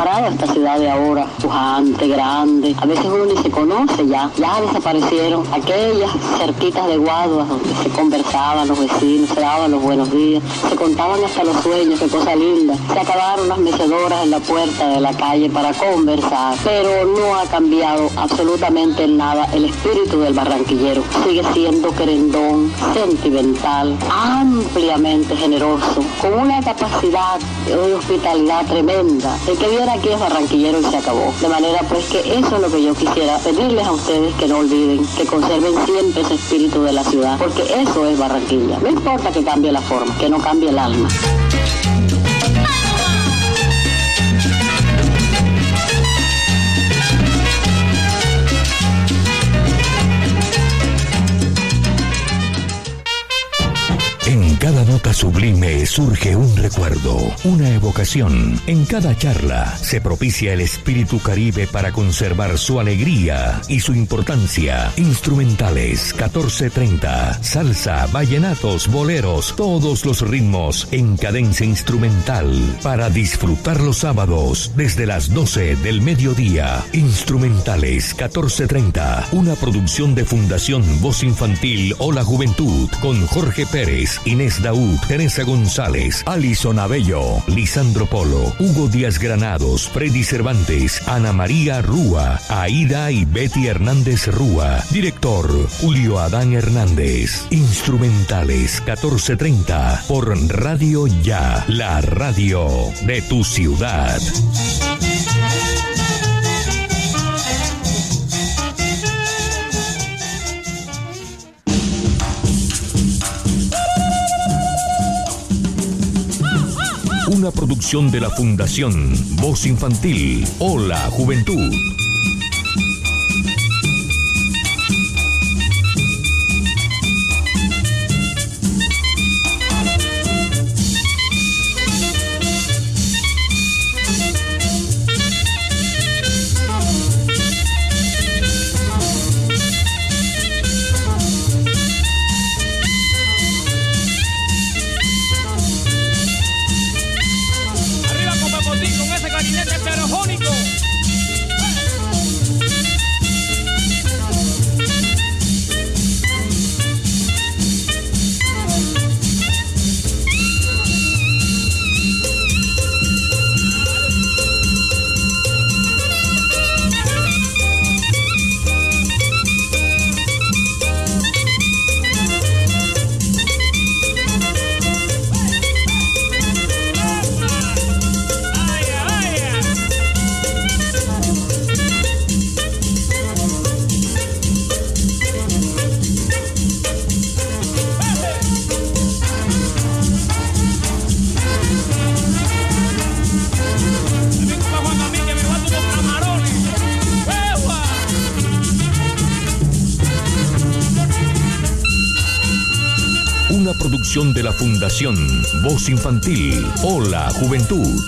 Esta ciudad de ahora, pujante, grande. A veces uno ni se conoce ya, ya desaparecieron aquellas cerquitas de guaduas donde se conversaban los vecinos, se daban los buenos días, se contaban hasta los sueños, qué cosa linda. Se acabaron las mecedoras en la puerta de la calle para conversar, pero no ha cambiado absolutamente nada el espíritu del barranquillero. Sigue siendo querendón, sentimental, ampliamente generoso, con una capacidad de hospitalidad tremenda. El que viene aquí es barranquillero y se acabó. De manera pues que eso es lo que yo quisiera pedirles a ustedes que no olviden, que conserven siempre ese espíritu de la ciudad, porque eso es Barranquilla. No importa que cambie la forma, que no cambie el alma. Sublime surge un recuerdo, una evocación. En cada charla se propicia el espíritu caribe para conservar su alegría y su importancia. Instrumentales 1430, salsa, vallenatos, boleros, todos los ritmos en cadencia instrumental para disfrutar los sábados desde las 12 del mediodía. Instrumentales 1430, una producción de Fundación Voz Infantil o la Juventud con Jorge Pérez, Inés Daud, Teresa González, Alison Abello, Lisandro Polo, Hugo Díaz Granados, Freddy Cervantes, Ana María Rúa, Aida y Betty Hernández Rúa. Director, Julio Adán Hernández. Instrumentales 1430 por Radio Ya, la radio de tu ciudad. Una producción de la Fundación Voz Infantil. Hola Juventud. De la Fundación Voz Infantil. Hola, Juventud.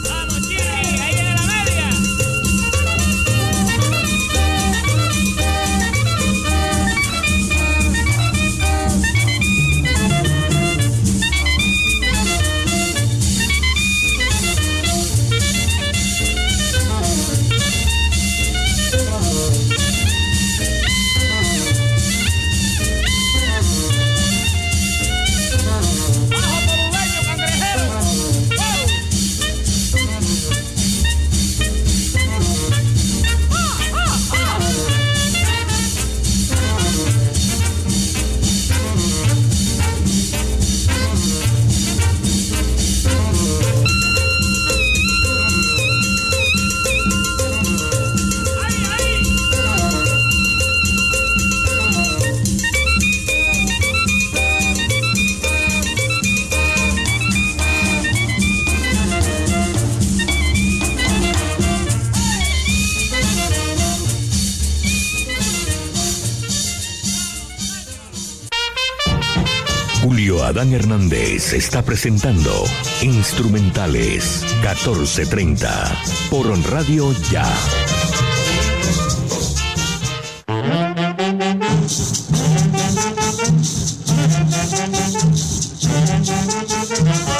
Está presentando Instrumentales 1430 por Radio Ya.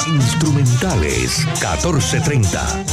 Instrumentales 1430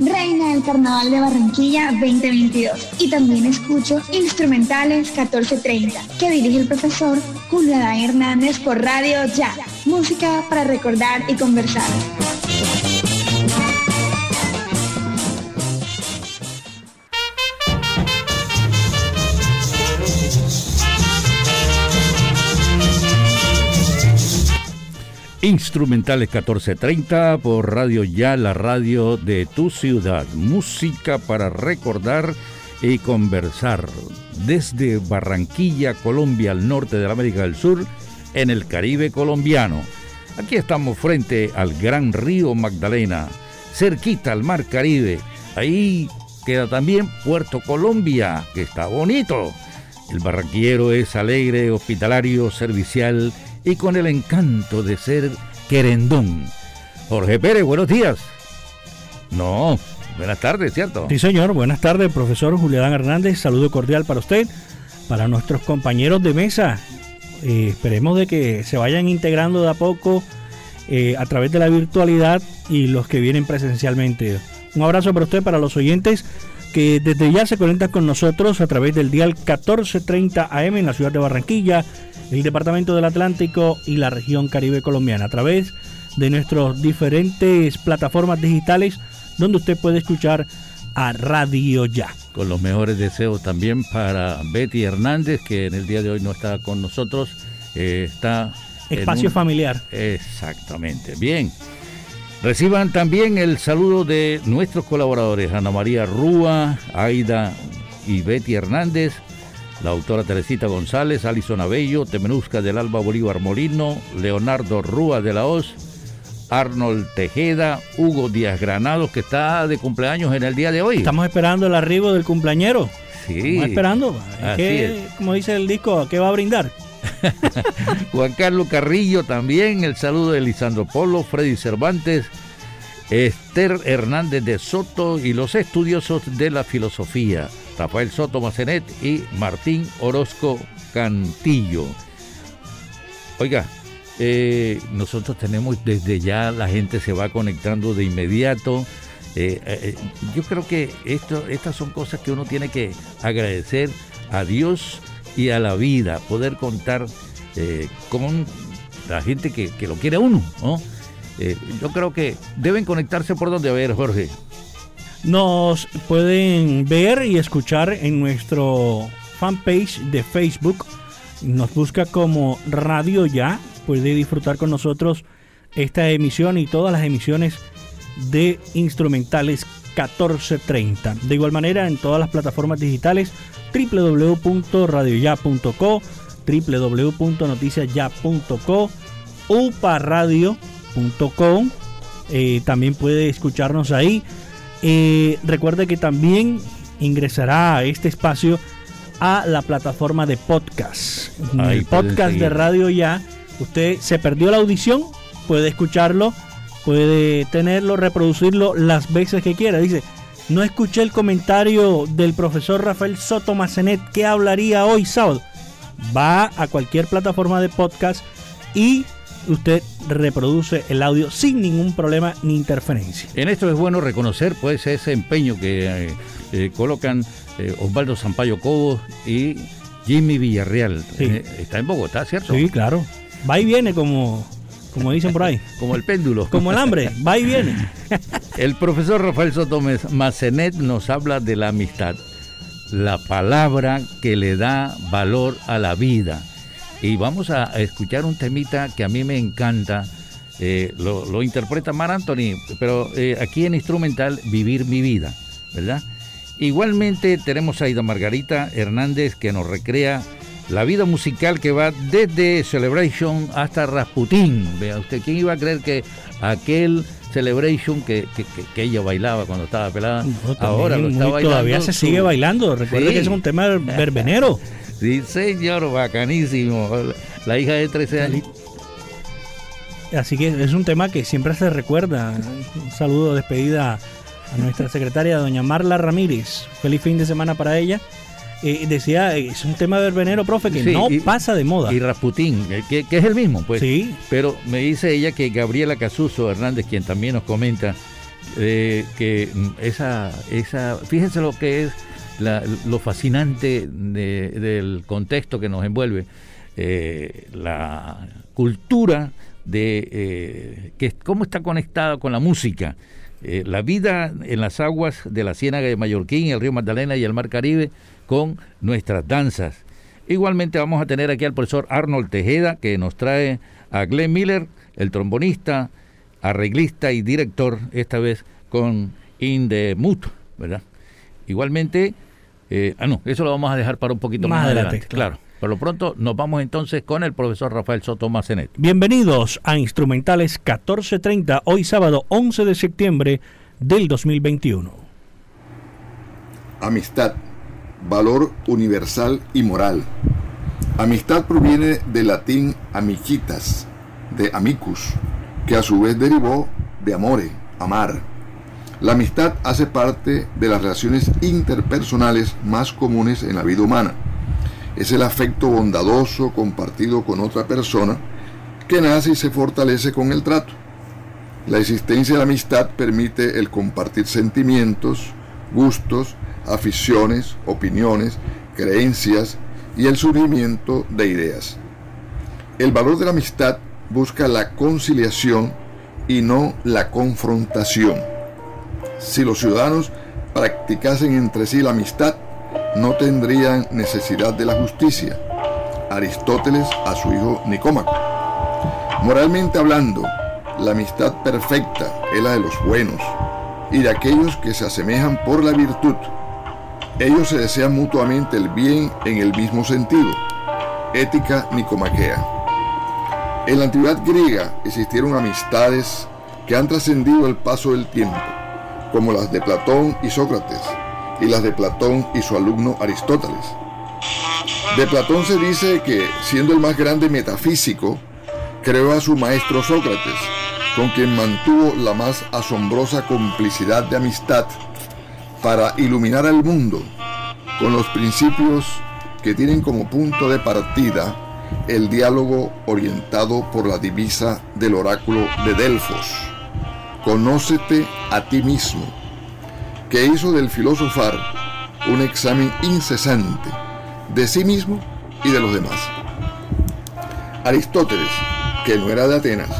reina del Carnaval de Barranquilla 2022. Y también escucho Instrumentales 1430, que dirige el profesor Julio Hernández por Radio Ya. Música para recordar y conversar. Instrumentales 1430 por Radio Ya, la radio de tu ciudad. Música para recordar y conversar desde Barranquilla, Colombia, al norte de la América del Sur, en el Caribe colombiano. Aquí estamos frente al gran río Magdalena, cerquita al mar Caribe. Ahí queda también Puerto Colombia, que está bonito. El barranquillero es alegre, hospitalario, servicial y con el encanto de ser querendón. Jorge Pérez, buenos días. No, buenas tardes, ¿cierto? Sí, señor, buenas tardes, profesor Julián Hernández. Saludo cordial para usted, para nuestros compañeros de mesa. Eh, esperemos de que se vayan integrando de a poco eh, a través de la virtualidad y los que vienen presencialmente. Un abrazo para usted, para los oyentes que desde ya se conectan con nosotros a través del dial 1430 AM en la ciudad de Barranquilla el Departamento del Atlántico y la región Caribe colombiana a través de nuestras diferentes plataformas digitales donde usted puede escuchar a Radio Ya. Con los mejores deseos también para Betty Hernández, que en el día de hoy no está con nosotros, eh, está... Espacio familiar. Exactamente. Bien. Reciban también el saludo de nuestros colaboradores, Ana María Rúa, Aida y Betty Hernández, la autora Teresita González, Alison Abello, Temenuzca del Alba Bolívar Molino, Leonardo Rúa de la Hoz, Arnold Tejeda, Hugo Díaz Granados, que está de cumpleaños en el día de hoy. Estamos esperando el arribo del cumpleañero. Sí. Estamos esperando. Como dice el disco, qué va a brindar? Juan Carlos Carrillo también, el saludo de Lisandro Polo, Freddy Cervantes, Esther Hernández de Soto y los estudiosos de la filosofía. Rafael Soto Macenet y Martín Orozco Cantillo. Oiga, eh, nosotros tenemos desde ya, la gente se va conectando de inmediato. Eh, eh, yo creo que esto, estas son cosas que uno tiene que agradecer a Dios y a la vida, poder contar con la gente que, lo quiere uno. ¿no? Yo creo que deben conectarse por donde a ver, Jorge. Nos pueden ver y escuchar en nuestro fanpage de Facebook. Nos busca como Radio Ya. Puede disfrutar con nosotros esta emisión y todas las emisiones de instrumentales 1430. De igual manera, en todas las plataformas digitales www.radioya.co, www.noticiasya.co, uparadio.com. Eh, también puede escucharnos ahí. Eh, recuerde que también ingresará a este espacio a la plataforma de podcast. el podcast de Radio Ya. Usted se perdió la audición, puede escucharlo puede tenerlo, reproducirlo las veces que quiera. Dice, no escuché el comentario del profesor Rafael Soto Macenet que hablaría hoy sábado. Va a cualquier plataforma de podcast y usted reproduce el audio sin ningún problema ni interferencia. En esto es bueno reconocer pues ese empeño que eh, eh, colocan eh, Osvaldo Sampaio Cobos y Jimmy Villarreal. está en Bogotá, ¿cierto? Sí, claro. Va y viene como como dicen por ahí. Como el péndulo. Como el hambre, va y viene. El profesor Rafael Soto Macenet nos habla de la amistad, la palabra que le da valor a la vida. Y vamos a escuchar un temita que a mí me encanta. Eh, lo, interpreta Mar Anthony, pero eh, aquí en instrumental, Vivir mi vida, ¿verdad? Igualmente tenemos a Ida Margarita Hernández que nos recrea la vida musical que va desde Celebration hasta Rasputín. Vea usted, ¿quién iba a creer que aquel Celebration que, ella bailaba cuando estaba pelada, ahora lo está bailando? Todavía se sigue bailando, recuerde que es un tema verbenero. Sí, señor, bacanísimo. La hija de 13 años. Así que es un tema que siempre se recuerda. Un saludo, despedida a nuestra secretaria, doña Marla Ramírez. Feliz fin de semana para ella eh, decía, eh, es un tema verbenero, profe, que no pasa de moda. Y Rasputín, eh, que, es el mismo, pues. Sí. Pero me dice ella que Gabriela Casuso Hernández, quien también nos comenta, que mm, esa, esa, fíjense lo que es lo fascinante del contexto que nos envuelve, la cultura de que cómo está conectada con la música. la vida en las aguas de la Ciénaga de Mallorquín, el río Magdalena y el Mar Caribe con nuestras danzas. Igualmente vamos a tener aquí al profesor Arnold Tejeda que nos trae a Glenn Miller, el trombonista, arreglista y director, esta vez con In the ¿verdad? Igualmente, eh, ah no, eso lo vamos a dejar para un poquito más, adelante, claro. Por lo pronto nos vamos entonces con el profesor Rafael Soto Macenet. Bienvenidos a Instrumentales 1430, hoy sábado 11 de septiembre del 2021. Amistad valor universal y moral. Amistad proviene del latín amicitas, de amicus, que a su vez derivó de amore, amar. La amistad hace parte de las relaciones interpersonales más comunes en la vida humana. Es el afecto bondadoso compartido con otra persona que nace y se fortalece con el trato. La existencia de la amistad permite el compartir sentimientos, gustos, aficiones, opiniones, creencias y el surgimiento de ideas. El valor de la amistad busca la conciliación y no la confrontación. Si los ciudadanos practicasen entre sí la amistad, no tendrían necesidad de la justicia. Aristóteles a su hijo Nicómaco. Moralmente hablando, la amistad perfecta es la de los buenos y de aquellos que se asemejan por la virtud ellos se desean mutuamente el bien en el mismo sentido. Ética nicomaquea. En la antigüedad griega existieron amistades que han trascendido el paso del tiempo, como las de Platón y Sócrates, y las de Platón y su alumno Aristóteles. De Platón se dice que, siendo el más grande metafísico, creó a su maestro Sócrates, con quien mantuvo la más asombrosa complicidad de amistad para iluminar al mundo con los principios que tienen como punto de partida el diálogo orientado por la divisa del oráculo de Delfos. Conócete a ti mismo, que hizo del filosofar un examen incesante de sí mismo y de los demás. Aristóteles, que no era de Atenas,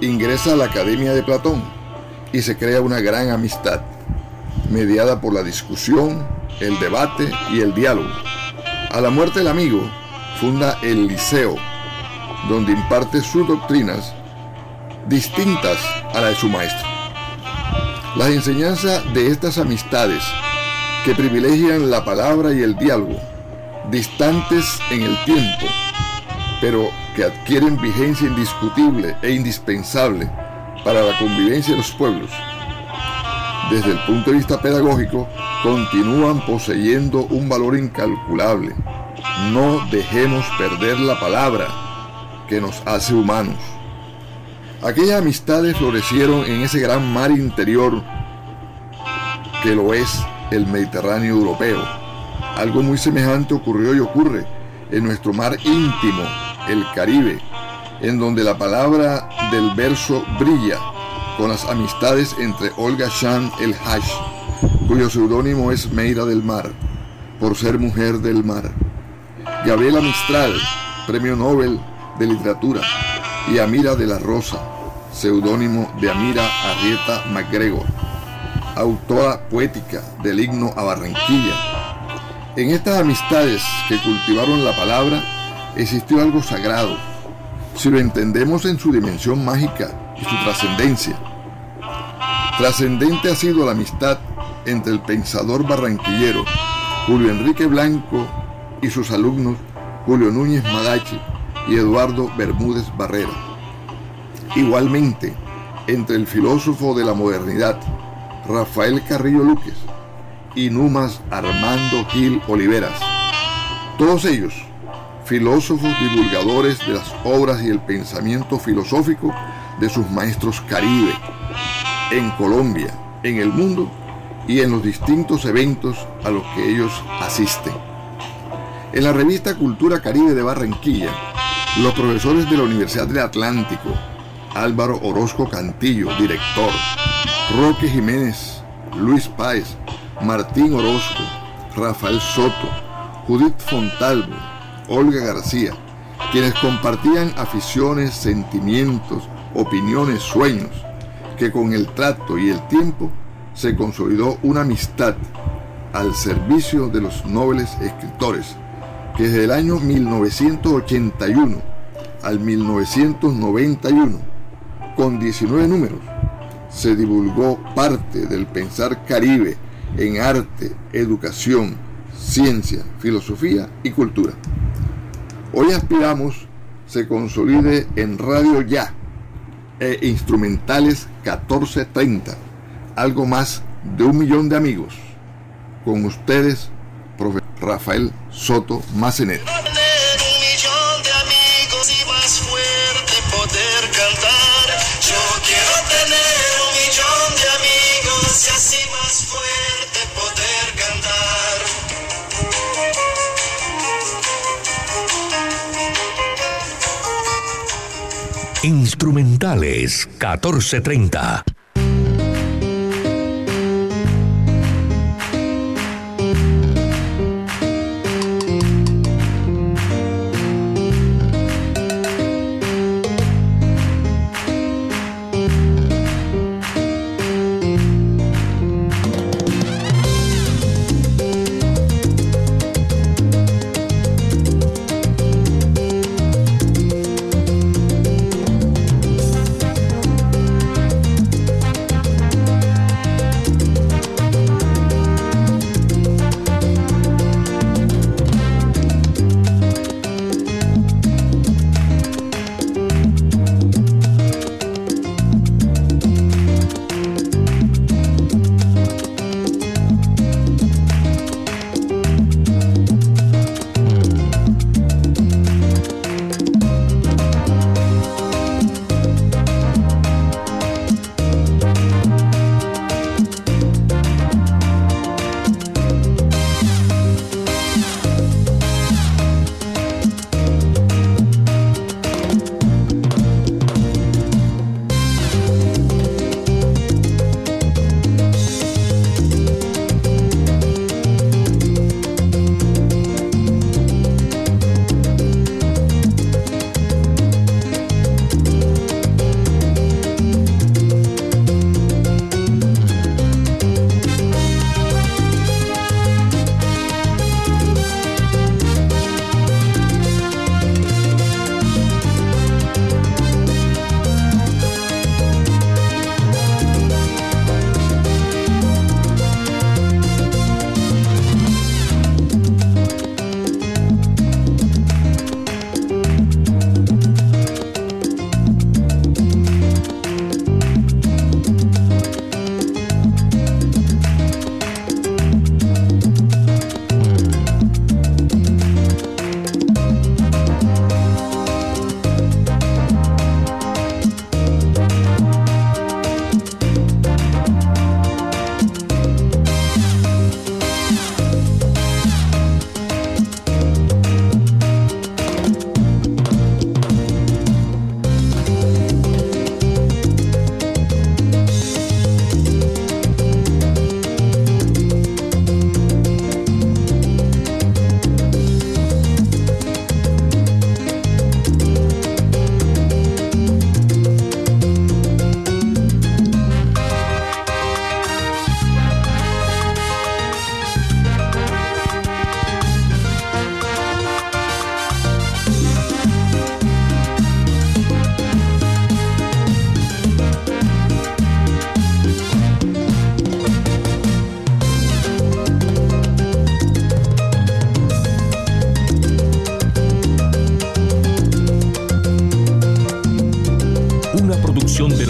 ingresa a la Academia de Platón y se crea una gran amistad, mediada por la discusión, el debate y el diálogo. A la muerte del amigo, funda el Liceo, donde imparte sus doctrinas distintas a la de su maestro. Las enseñanzas de estas amistades que privilegian la palabra y el diálogo, distantes en el tiempo, pero que adquieren vigencia indiscutible e indispensable para la convivencia de los pueblos, desde el punto de vista pedagógico, continúan poseyendo un valor incalculable. No dejemos perder la palabra que nos hace humanos. Aquellas amistades florecieron en ese gran mar interior que lo es el Mediterráneo europeo. Algo muy semejante ocurrió y ocurre en nuestro mar íntimo, el Caribe, en donde la palabra del verso brilla con las amistades entre Olga Shan el Hash, cuyo seudónimo es Meira del Mar, por ser mujer del mar, Gabriela Mistral, premio Nobel de Literatura, y Amira de la Rosa, seudónimo de Amira Arrieta MacGregor, autora poética del himno a Barranquilla. En estas amistades que cultivaron la palabra existió algo sagrado, si lo entendemos en su dimensión mágica y su trascendencia. Trascendente ha sido la amistad entre el pensador barranquillero Julio Enrique Blanco y sus alumnos Julio Núñez Madachi y Eduardo Bermúdez Barrera. Igualmente, entre el filósofo de la modernidad Rafael Carrillo Luques y Numas Armando Gil Oliveras. Todos ellos, filósofos divulgadores de las obras y el pensamiento filosófico de sus maestros caribe, en Colombia, en el mundo y en los distintos eventos a los que ellos asisten. En la revista Cultura Caribe de Barranquilla, los profesores de la Universidad del Atlántico, Álvaro Orozco Cantillo, director, Roque Jiménez, Luis Páez, Martín Orozco, Rafael Soto, Judith Fontalvo, Olga García, quienes compartían aficiones, sentimientos, opiniones, sueños, que con el trato y el tiempo se consolidó una amistad al servicio de los nobles escritores que desde el año 1981 al 1991, con 19 números, se divulgó parte del pensar caribe en arte, educación, ciencia, filosofía y cultura. Hoy aspiramos se consolide en Radio Ya e Instrumentales 1430, algo más de un millón de amigos. Con ustedes, profesor Rafael Soto Macenet. Instrumentales 1430.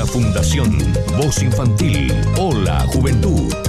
Fundación Voz Infantil. Hola, Juventud.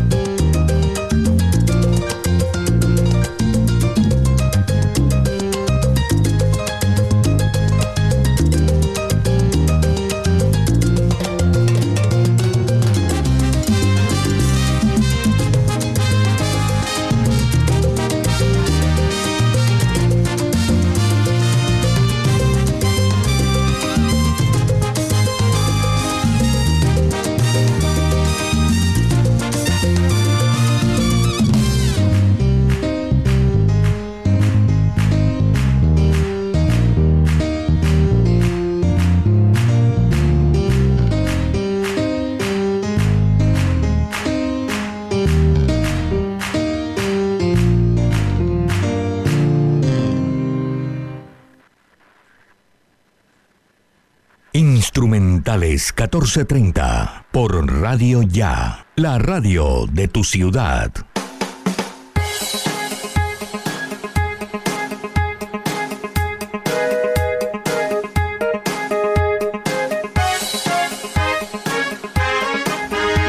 Instrumentales 1430 por Radio Ya, la radio de tu ciudad.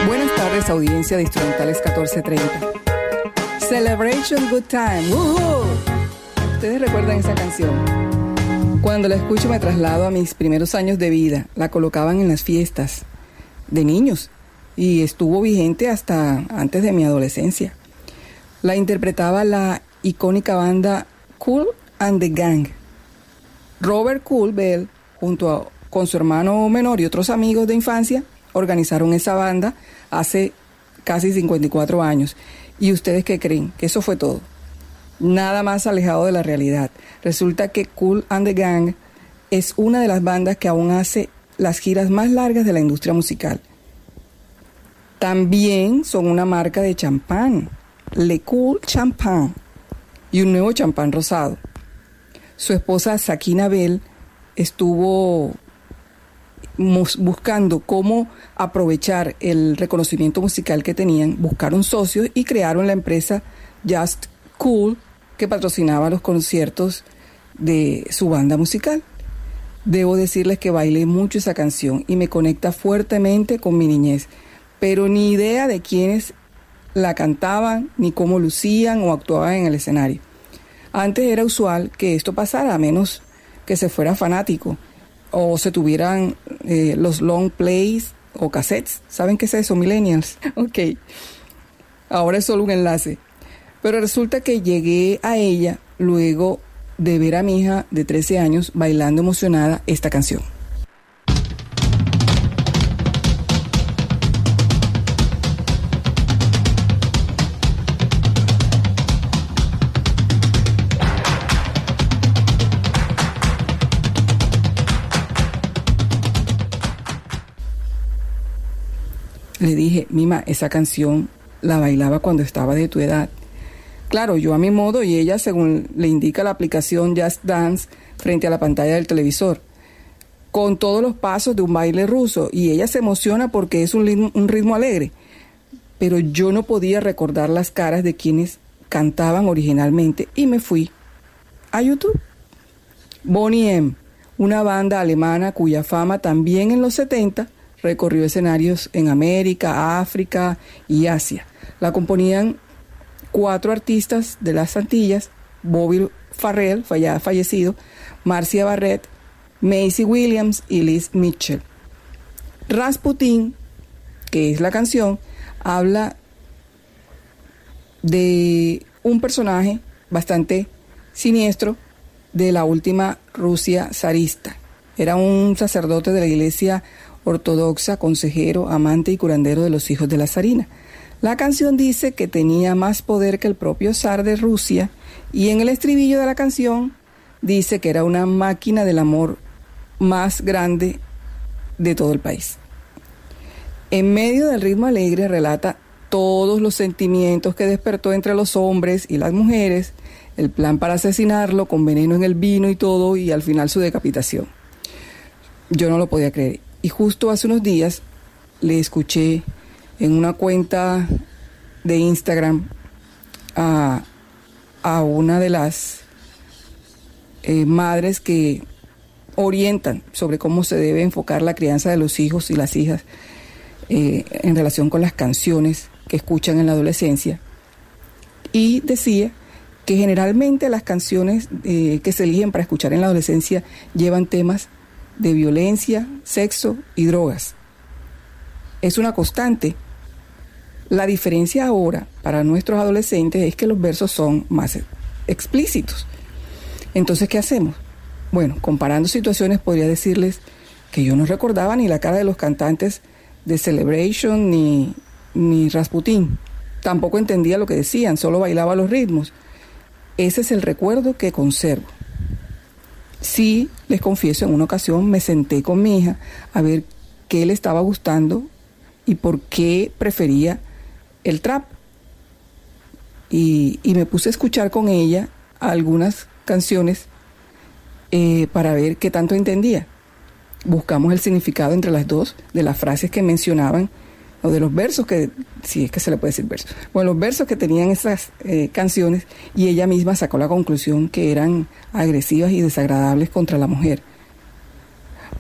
Buenas tardes, audiencia de Instrumentales 1430. Celebration Good Time. ¿Ustedes recuerdan esa canción? Cuando la escucho me traslado a mis primeros años de vida. La colocaban en las fiestas de niños y estuvo vigente hasta antes de mi adolescencia. La interpretaba la icónica banda Cool and the Gang. Robert Cool Bell, junto con su hermano menor y otros amigos de infancia, organizaron esa banda hace casi 54 años. ¿Y ustedes qué creen? Que eso fue todo nada más alejado de la realidad. Resulta que Cool and the Gang es una de las bandas que aún hace las giras más largas de la industria musical. También son una marca de champán, Le Cool Champagne, y un nuevo champán rosado. Su esposa Sakina Bell estuvo buscando cómo aprovechar el reconocimiento musical que tenían, buscaron socios y crearon la empresa Just Cool que patrocinaba los conciertos de su banda musical. Debo decirles que bailé mucho esa canción y me conecta fuertemente con mi niñez, pero ni idea de quiénes la cantaban, ni cómo lucían o actuaban en el escenario. Antes era usual que esto pasara, a menos que se fuera fanático o se tuvieran eh, los long plays o cassettes. ¿Saben qué es eso, millennials? ok. Ahora es solo un enlace. Pero resulta que llegué a ella luego de ver a mi hija de 13 años bailando emocionada esta canción. Le dije, Mima, esa canción la bailaba cuando estaba de tu edad. Claro, yo a mi modo y ella según le indica la aplicación Just Dance frente a la pantalla del televisor, con todos los pasos de un baile ruso y ella se emociona porque es un ritmo, un ritmo alegre. Pero yo no podía recordar las caras de quienes cantaban originalmente y me fui a YouTube. Bonnie M, una banda alemana cuya fama también en los 70 recorrió escenarios en América, África y Asia. La componían cuatro artistas de las Antillas, Bobby Farrell, fallecido, Marcia Barrett, Macy Williams y Liz Mitchell. Rasputin, que es la canción, habla de un personaje bastante siniestro de la última Rusia zarista. Era un sacerdote de la iglesia ortodoxa, consejero, amante y curandero de los hijos de la zarina. La canción dice que tenía más poder que el propio zar de Rusia y en el estribillo de la canción dice que era una máquina del amor más grande de todo el país. En medio del ritmo alegre relata todos los sentimientos que despertó entre los hombres y las mujeres, el plan para asesinarlo con veneno en el vino y todo, y al final su decapitación. Yo no lo podía creer. Y justo hace unos días le escuché en una cuenta de Instagram a, una de las eh, madres que orientan sobre cómo se debe enfocar la crianza de los hijos y las hijas eh, en relación con las canciones que escuchan en la adolescencia. Y decía que generalmente las canciones eh, que se eligen para escuchar en la adolescencia llevan temas de violencia, sexo y drogas. Es una constante. La diferencia ahora para nuestros adolescentes es que los versos son más explícitos. Entonces, ¿qué hacemos? Bueno, comparando situaciones podría decirles que yo no recordaba ni la cara de los cantantes de Celebration ni, ni Rasputin. Tampoco entendía lo que decían, solo bailaba los ritmos. Ese es el recuerdo que conservo. Sí, les confieso, en una ocasión me senté con mi hija a ver qué le estaba gustando y por qué prefería el trap. Y, y me puse a escuchar con ella algunas canciones eh, para ver qué tanto entendía. Buscamos el significado entre las dos de las frases que mencionaban o de los versos que, si es que se le puede decir versos, bueno, los versos que tenían esas eh, canciones y ella misma sacó la conclusión que eran agresivas y desagradables contra la mujer.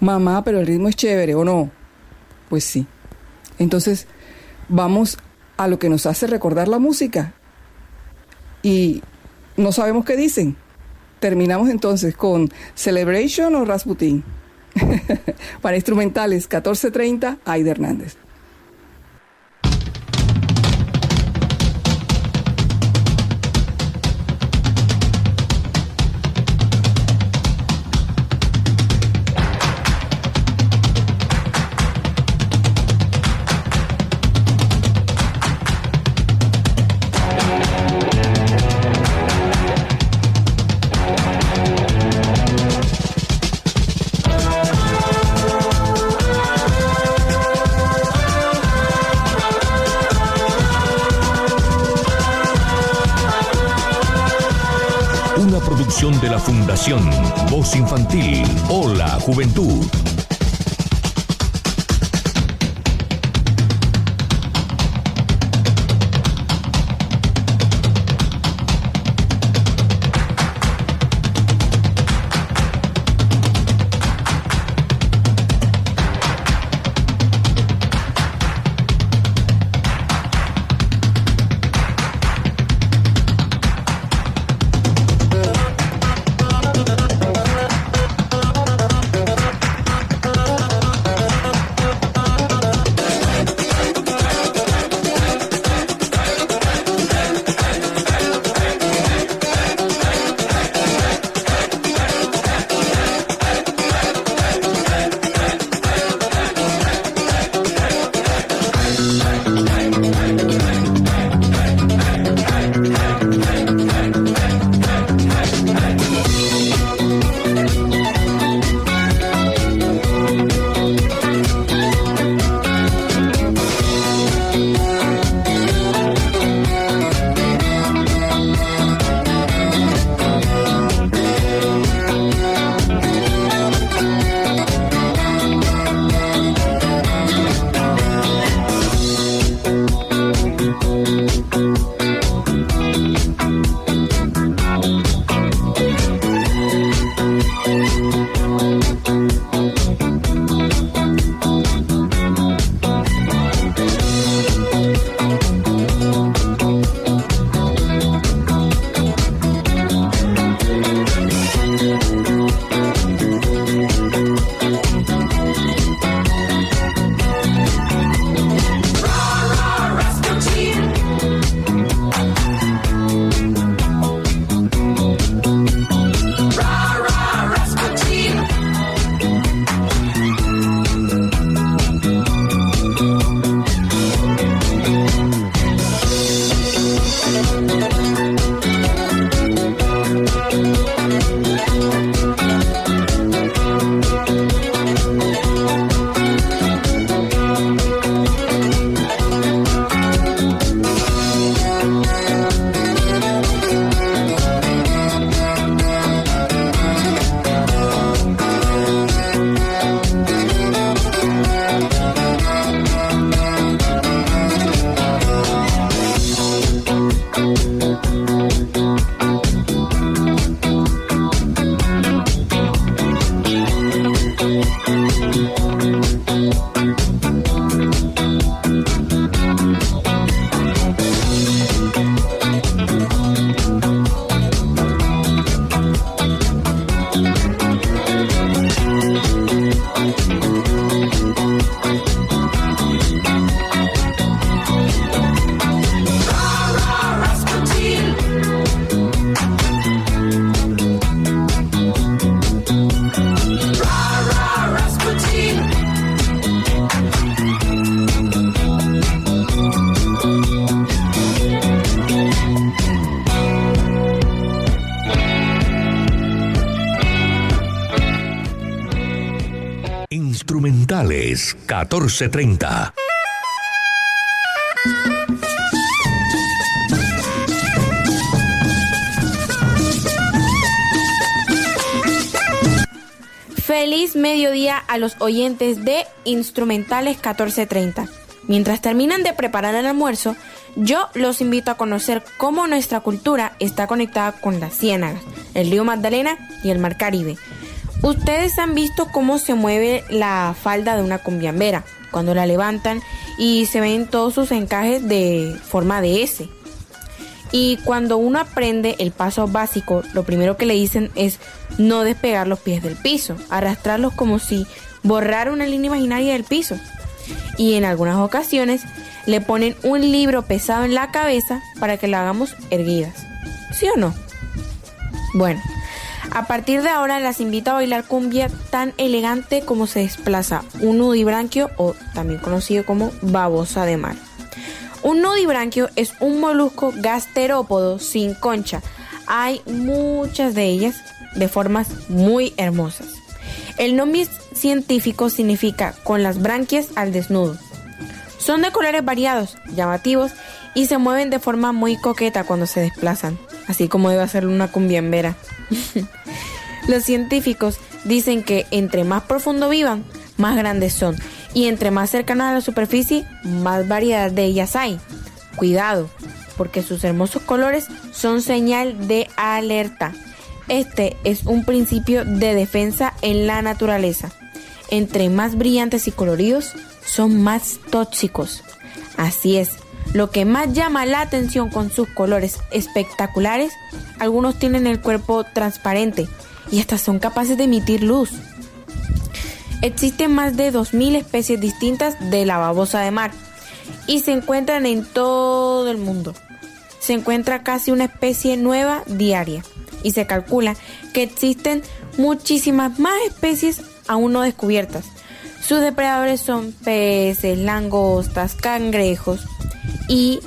Mamá, pero el ritmo es chévere, ¿o no? Pues sí. Entonces, vamos a lo que nos hace recordar la música y no sabemos qué dicen. Terminamos entonces con Celebration o Rasputin. Para instrumentales 1430, Aida Hernández. Fundación Voz Infantil. Hola, Juventud. 1430. Feliz mediodía a los oyentes de Instrumentales 1430. Mientras terminan de preparar el almuerzo, yo los invito a conocer cómo nuestra cultura está conectada con las ciénagas, el río Magdalena y el mar Caribe. Ustedes han visto cómo se mueve la falda de una cumbiambera cuando la levantan y se ven todos sus encajes de forma de S. Y cuando uno aprende el paso básico, lo primero que le dicen es no despegar los pies del piso, arrastrarlos como si borrara una línea imaginaria del piso. Y en algunas ocasiones le ponen un libro pesado en la cabeza para que lo hagamos erguidas. ¿Sí o no? Bueno, a partir de ahora las invito a bailar cumbia tan elegante como se desplaza un nudibranquio o también conocido como babosa de mar. Un nudibranquio es un molusco gasterópodo sin concha. Hay muchas de ellas de formas muy hermosas. El nombre científico significa con las branquias al desnudo. Son de colores variados, llamativos y se mueven de forma muy coqueta cuando se desplazan, así como debe hacerlo una cumbiambera. Los científicos dicen que entre más profundo vivan, más grandes son y entre más cercanas a la superficie, más variedad de ellas hay. Cuidado, porque sus hermosos colores son señal de alerta. Este es un principio de defensa en la naturaleza. Entre más brillantes y coloridos, son más tóxicos. Así es, lo que más llama la atención con sus colores espectaculares, algunos tienen el cuerpo transparente y hasta son capaces de emitir luz. Existen más de 2.000 especies distintas de la babosa de mar y se encuentran en todo el mundo. Se encuentra casi una especie nueva diaria y se calcula que existen muchísimas más especies aún no descubiertas. Sus depredadores son peces, langostas, cangrejos y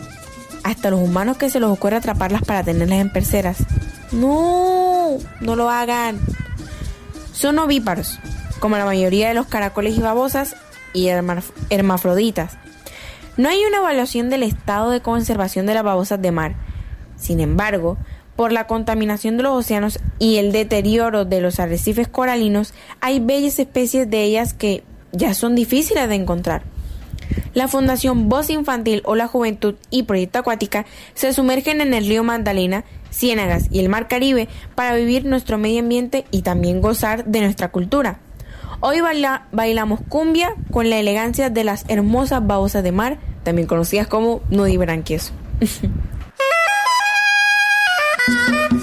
hasta los humanos que se les ocurre atraparlas para tenerlas en perceras. No, no lo hagan. Son ovíparos, como la mayoría de los caracoles y babosas y hermafroditas. No hay una evaluación del estado de conservación de las babosas de mar. Sin embargo, por la contaminación de los océanos y el deterioro de los arrecifes coralinos, hay bellas especies de ellas que ya son difíciles de encontrar. La Fundación Voz Infantil o la Juventud y Proyecto Acuática se sumergen en el río Magdalena, Ciénagas y el Mar Caribe para vivir nuestro medio ambiente y también gozar de nuestra cultura. Hoy bailamos cumbia con la elegancia de las hermosas babosas de mar, también conocidas como nudibranquias.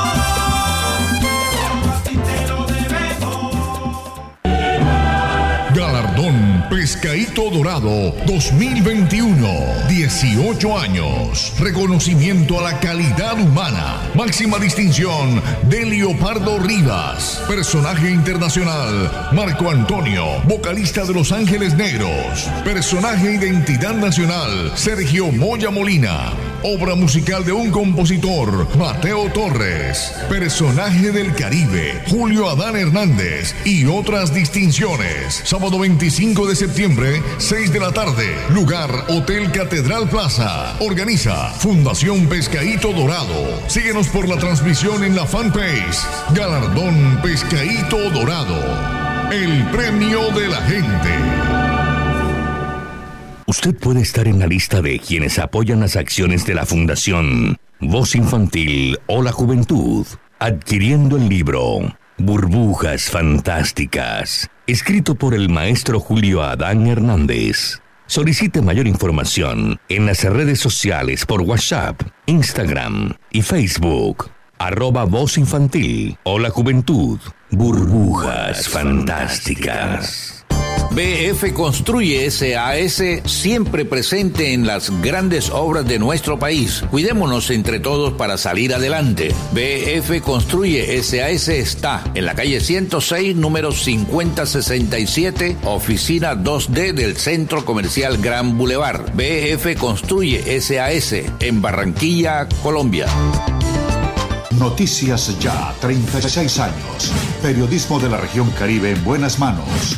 Pescaíto Dorado 2021. 18 años. Reconocimiento a la calidad humana. Máxima distinción de Leopardo Rivas. Personaje internacional Marco Antonio, vocalista de Los Ángeles Negros. Personaje identidad nacional Sergio Moya Molina. Obra musical de un compositor, Mateo Torres. Personaje del Caribe, Julio Adán Hernández y otras distinciones. Sábado 25 de septiembre, 6 de la tarde. Lugar Hotel Catedral Plaza. Organiza Fundación Pescaíto Dorado. Síguenos por la transmisión en la fanpage. Galardón Pescaíto Dorado. El premio de la gente. Usted puede estar en la lista de quienes apoyan las acciones de la Fundación Voz Infantil o la Juventud, adquiriendo el libro Burbujas Fantásticas, escrito por el maestro Julio Adán Hernández. Solicite mayor información en las redes sociales por WhatsApp, Instagram y Facebook. Arroba Voz Infantil o la Juventud. Burbujas Fantásticas. BF Construye SAS siempre presente en las grandes obras de nuestro país. Cuidémonos entre todos para salir adelante. BF Construye SAS está en la calle 106, número 5067, oficina 2D del Centro Comercial Gran Boulevard. BF Construye SAS en Barranquilla, Colombia. Noticias Ya, 36 años. Periodismo de la región Caribe en buenas manos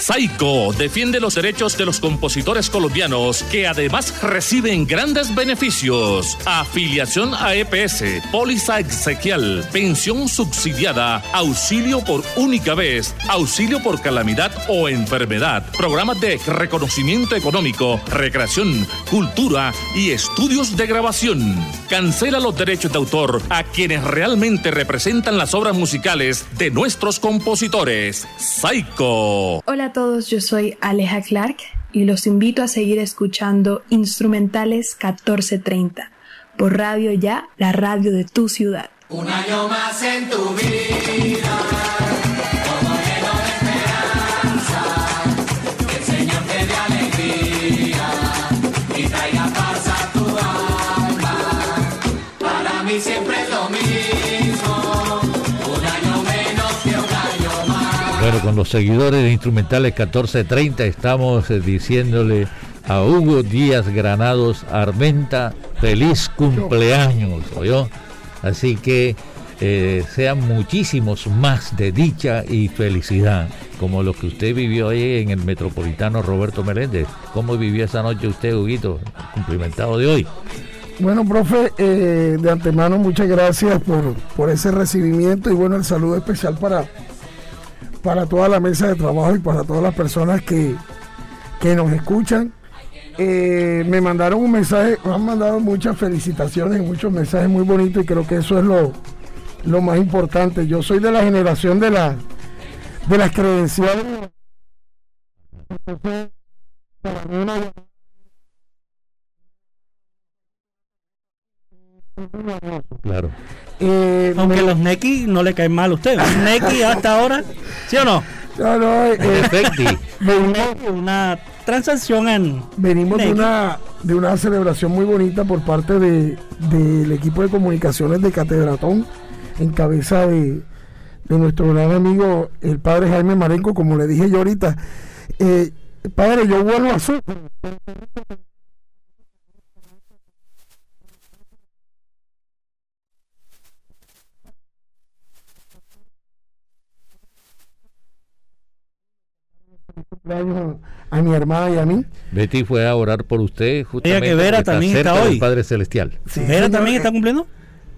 Saico defiende los derechos de los compositores colombianos que además reciben grandes beneficios. Afiliación a EPS, póliza exequial, pensión subsidiada, auxilio por única vez, auxilio por calamidad o enfermedad, programas de reconocimiento económico, recreación, cultura y estudios de grabación. Cancela los derechos de autor a quienes realmente representan las obras musicales de nuestros compositores. Saico. Hola a todos, yo soy Aleja Clark y los invito a seguir escuchando Instrumentales 1430 por Radio Ya, la radio de tu ciudad. Un año más en tu vida. Bueno, con los seguidores de Instrumentales 1430 estamos eh, diciéndole a Hugo Díaz Granados Armenta feliz cumpleaños, ¿oyó? Así que eh, sean muchísimos más de dicha y felicidad, como lo que usted vivió ahí en el Metropolitano Roberto Meléndez. ¿Cómo vivió esa noche usted, Huguito, cumplimentado de hoy? Bueno, profe, eh, de antemano muchas gracias por, ese recibimiento y bueno, el saludo especial para, para toda la mesa de trabajo y para todas las personas que, nos escuchan. Eh, me mandaron un mensaje, me han mandado muchas felicitaciones muchos mensajes muy bonitos y creo que eso es lo, lo más importante. Yo soy de la generación de, la, de las credenciales. Claro. Eh, Aunque los Neki no le caen mal a usted. Neki hasta ahora, ¿sí o no? No, no, eh, una transacción en. Venimos de una, de una celebración muy bonita por parte del equipo de comunicaciones de Catedratón, en cabeza de, nuestro gran amigo, el padre Jaime Marenco, como le dije yo ahorita. Eh, padre, yo vuelvo a su a mi hermana y a mí. Betty fue a orar por usted justamente que Vera también está hoy. Padre Celestial. ¿Vera también está cumpliendo?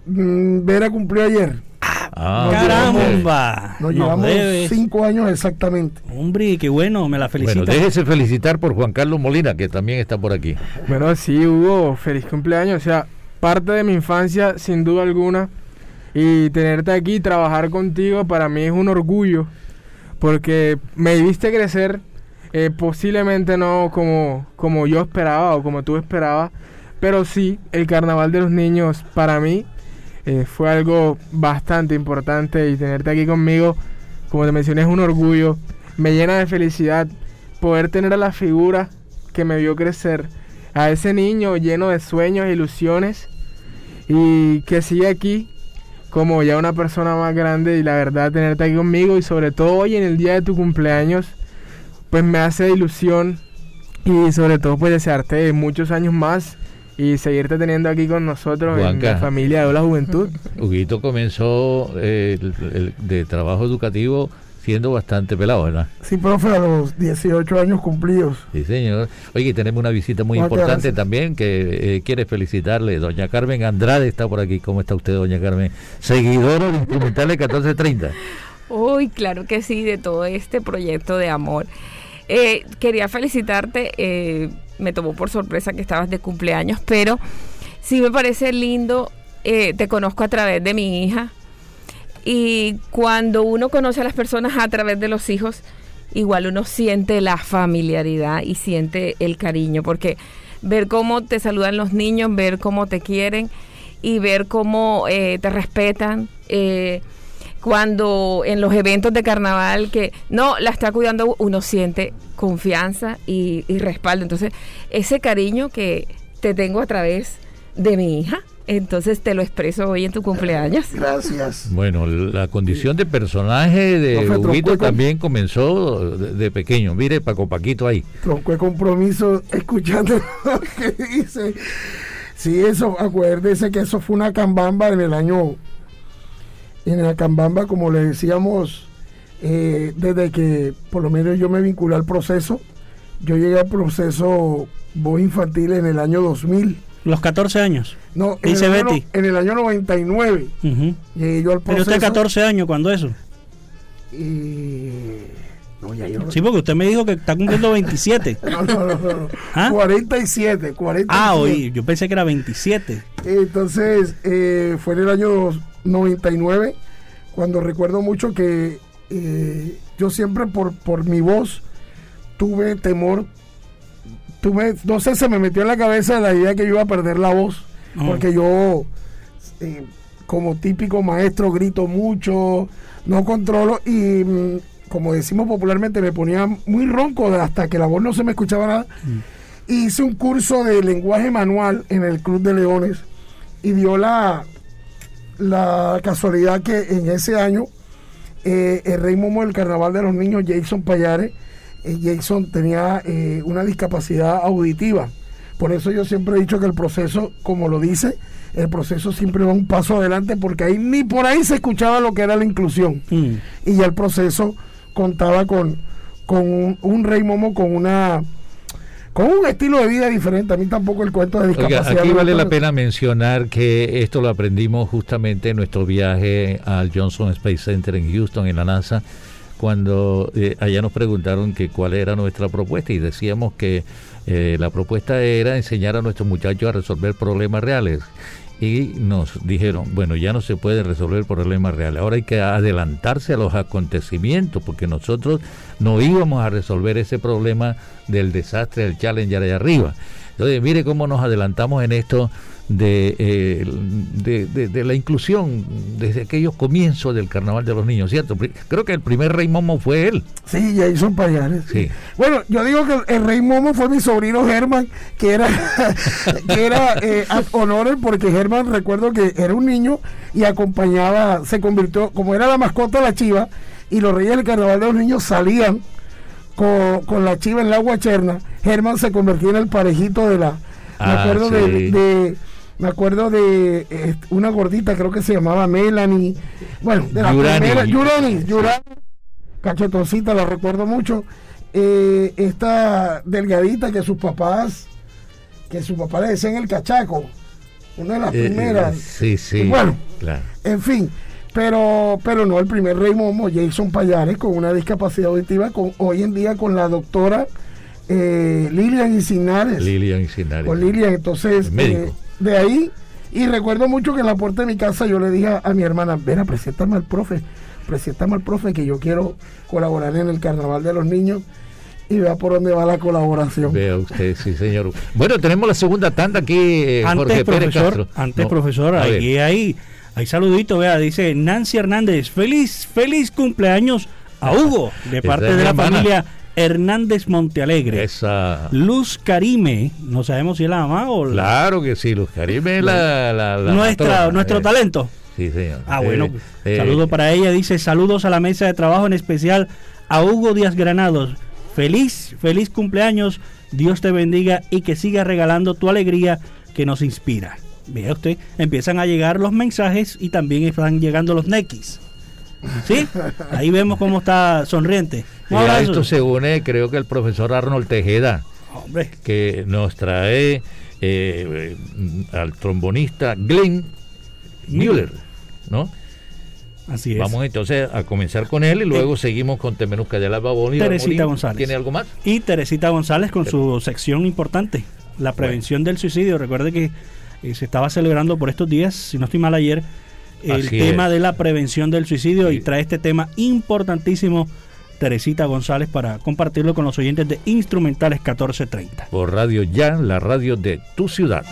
Mm, Vera cumplió ayer. Ah, caramba. Nos llevamos cinco años exactamente. Hombre, qué bueno, me la felicito. Bueno, déjese felicitar por Juan Carlos Molina, que también está por aquí. Bueno, sí, Hugo, feliz cumpleaños. O sea, parte de mi infancia, sin duda alguna. Y tenerte aquí, trabajar contigo, para mí es un orgullo. Porque me viste crecer eh, posiblemente no como, como yo esperaba o como tú esperabas, pero sí, el carnaval de los niños para mí eh, fue algo bastante importante y tenerte aquí conmigo, como te mencioné, es un orgullo, me llena de felicidad poder tener a la figura que me vio crecer, a ese niño lleno de sueños ilusiones y que sigue aquí como ya una persona más grande y la verdad tenerte aquí conmigo y sobre todo hoy en el día de tu cumpleaños pues me hace ilusión y sobre todo pues desearte muchos años más y seguirte teniendo aquí con nosotros en la familia de la juventud. Huguito comenzó eh, el, de trabajo educativo siendo bastante pelado, ¿verdad? Sí, profe, a los 18 años cumplidos. Sí, señor. Oye, tenemos una visita muy importante también que eh, quiere felicitarle. Doña Carmen Andrade está por aquí. ¿Cómo está usted, doña Carmen? Seguidora de Instrumentales 1430. Uy, claro que sí, de todo este proyecto de amor. Eh, quería felicitarte, eh, me tomó por sorpresa que estabas de cumpleaños, pero sí me parece lindo, eh, te conozco a través de mi hija y cuando uno conoce a las personas a través de los hijos, igual uno siente la familiaridad y siente el cariño, porque ver cómo te saludan los niños, ver cómo te quieren y ver cómo te respetan. Eh, cuando en los eventos de carnaval que no la está cuidando, uno siente confianza y, respaldo. Entonces, ese cariño que te tengo a través de mi hija, Entonces te lo expreso hoy en tu cumpleaños. Gracias. Bueno, la condición de personaje de Huguito también comenzó de, pequeño. Mire, Paco Paquito ahí. Tronco de compromiso escuchando lo que dice. Sí, eso, acuérdese que eso fue una cambamba en el año. En la cambamba, como le decíamos, eh, desde que por lo menos yo me vinculé al proceso. Yo llegué al proceso voz infantil en el año 2000 los 14 años. No, en, el año, en el año 99 llegué yo al proceso. Pero usted 14 años, ¿cuándo eso? No, ya yo... Sí, porque usted me dijo que está cumpliendo 27. no, no, no, no. ¿Ah? 47, 47. Ah, oye, yo pensé que era 27. Entonces, eh, fue en el año 99 cuando recuerdo mucho que eh, yo siempre por, por mi voz tuve temor no sé, se me metió en la cabeza la idea que yo iba a perder la voz, porque yo, eh, como típico maestro, grito mucho, no controlo y, mm, como decimos popularmente, me ponía muy ronco hasta que la voz no se me escuchaba nada. Mm. Hice un curso de lenguaje manual en el Club de Leones y dio la, la casualidad que en ese año eh, el rey Momo del Carnaval de los Niños, Jason Payares, Jason tenía eh, una discapacidad auditiva. Por eso yo siempre he dicho que el proceso, como lo dice, el proceso siempre va un paso adelante porque ahí ni por ahí se escuchaba lo que era la inclusión. Mm. Y ya el proceso contaba con, con un, rey momo con una con un estilo de vida diferente. A mí tampoco el cuento de discapacidad. aquí vale la pena mencionar que esto lo aprendimos justamente en nuestro viaje al Johnson Space Center en Houston, en la NASA cuando eh, allá nos preguntaron que cuál era nuestra propuesta y decíamos que eh, la propuesta era enseñar a nuestros muchachos a resolver problemas reales. Y nos dijeron, bueno, ya no se puede resolver problemas reales, ahora hay que adelantarse a los acontecimientos, porque nosotros no íbamos a resolver ese problema del desastre del Challenger allá arriba. Entonces, mire cómo nos adelantamos en esto eh, de, de, la inclusión desde aquellos comienzos del Carnaval de los Niños, ¿cierto? Creo que el primer Rey Momo fue él. Sí, Jason Payares. Sí. Bueno, yo digo que el Rey Momo fue mi sobrino Germán, que era, que era eh, honor porque Germán recuerdo que era un niño y acompañaba, se convirtió, como era la mascota de la chiva, y los reyes del Carnaval de los Niños salían con, la chiva en la guacherna, Germán se convirtió en el parejito de la... me ah, acuerdo de me acuerdo de eh, una gordita, creo que se llamaba Melanie. Bueno, de la Yurani. primera. Yurani, Yurani. Cachetoncita, la recuerdo mucho. Eh, esta delgadita que sus papás, que su papá le decían el cachaco. Una de las eh, primeras. sí, sí. bueno, en fin. Pero, pero no el primer rey momo, Jason Payares, con una discapacidad auditiva, con, hoy en día con la doctora Lilian Incinares. Lilian Incinares. Con Lilian, entonces de ahí. Y recuerdo mucho que en la puerta de mi casa yo le dije a, mi hermana, ven, preséntame al profe, preséntame al profe que yo quiero colaborar en el carnaval de los niños y vea por dónde va la colaboración. Vea usted, sí, señor. Bueno, tenemos la segunda tanda aquí, eh, antes, profesor, Antes, profesor, ahí, ahí, hay saludito, vea, dice Nancy Hernández, feliz, feliz cumpleaños a Hugo, de parte de la familia Hernández Montealegre. Esa. Luz Karime, no sabemos si es la mamá o la... Claro que sí, Luz Karime es la, Nuestra, nuestro eh, talento. Sí, señor. Ah, bueno, eh, eh, saludo para ella. Dice, saludos a la mesa de trabajo, en especial a Hugo Díaz Granados. Feliz, feliz cumpleaños. Dios te bendiga y que siga regalando tu alegría que nos inspira. Vea usted, empiezan a llegar los mensajes y también están llegando los nequis. ¿Sí? Ahí vemos cómo está sonriente. Y a esto se une, creo que el profesor Arnold Tejeda, que nos trae eh, al trombonista Glenn Müller, ¿no? Así es. Vamos entonces a comenzar con él y luego eh, seguimos con Temenusca de Alba Bolívar. Teresita González. ¿Tiene algo más? Y Teresita González con su sección importante, la prevención del suicidio. Recuerde que eh, se estaba celebrando por estos días, si no estoy mal ayer, el tema de la prevención del suicidio y trae este tema importantísimo Teresita González para compartirlo con los oyentes de Instrumentales 1430. Por Radio Ya, la radio de tu ciudad.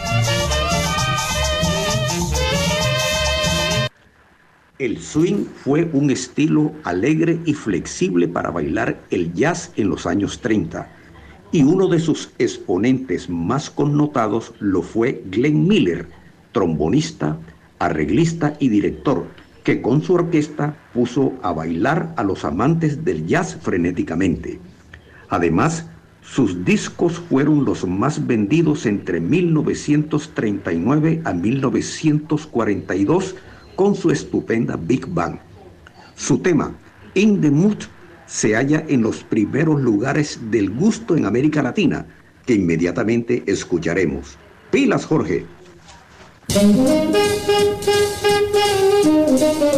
El swing fue un estilo alegre y flexible para bailar el jazz en los años 30 y uno de sus exponentes más connotados lo fue Glenn Miller, trombonista, arreglista y director, que con su orquesta puso a bailar a los amantes del jazz frenéticamente. Además, sus discos fueron los más vendidos entre 1939 a 1942 con su estupenda Big Bang. Su tema, In the Mood, se halla en los primeros lugares del gusto en América Latina, que inmediatamente escucharemos. Pilas, Jorge.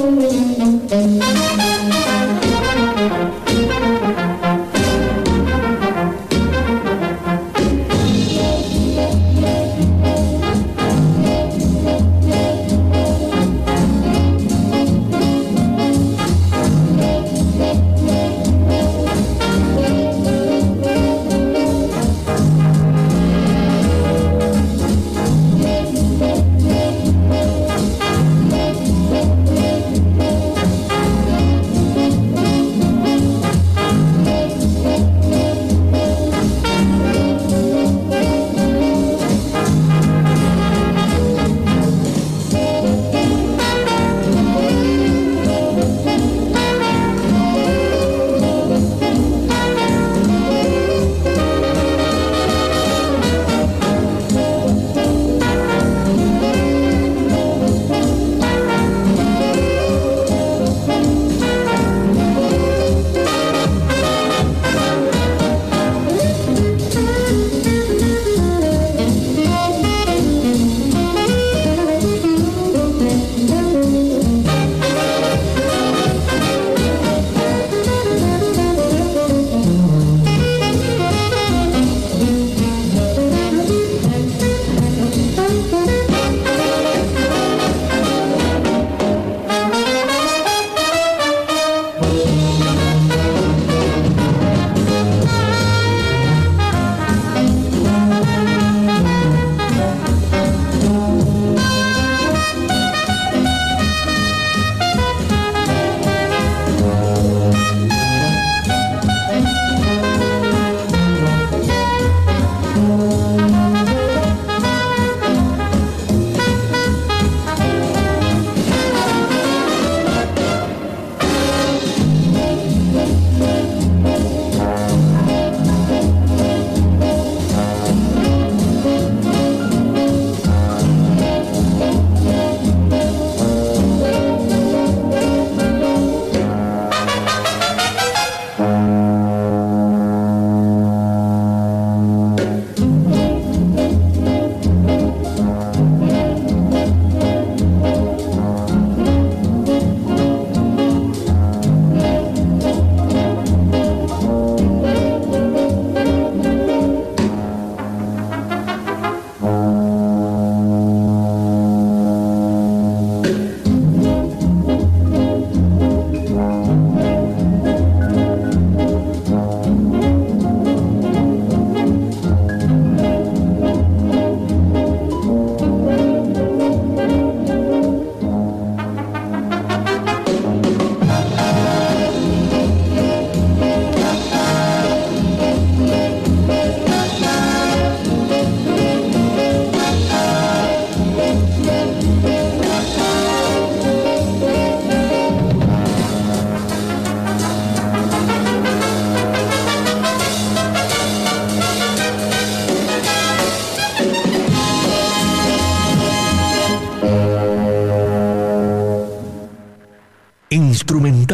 Thank you.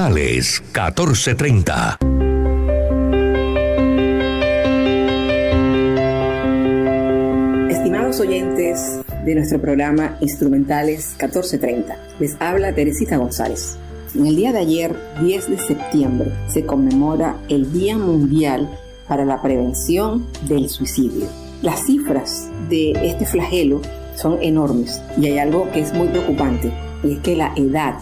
Instrumentales 1430. Estimados oyentes de nuestro programa Instrumentales 1430, les habla Teresita González. En el día de ayer, 10 de septiembre, se conmemora el Día Mundial para la Prevención del Suicidio. Las cifras de este flagelo son enormes y hay algo que es muy preocupante, y es que la edad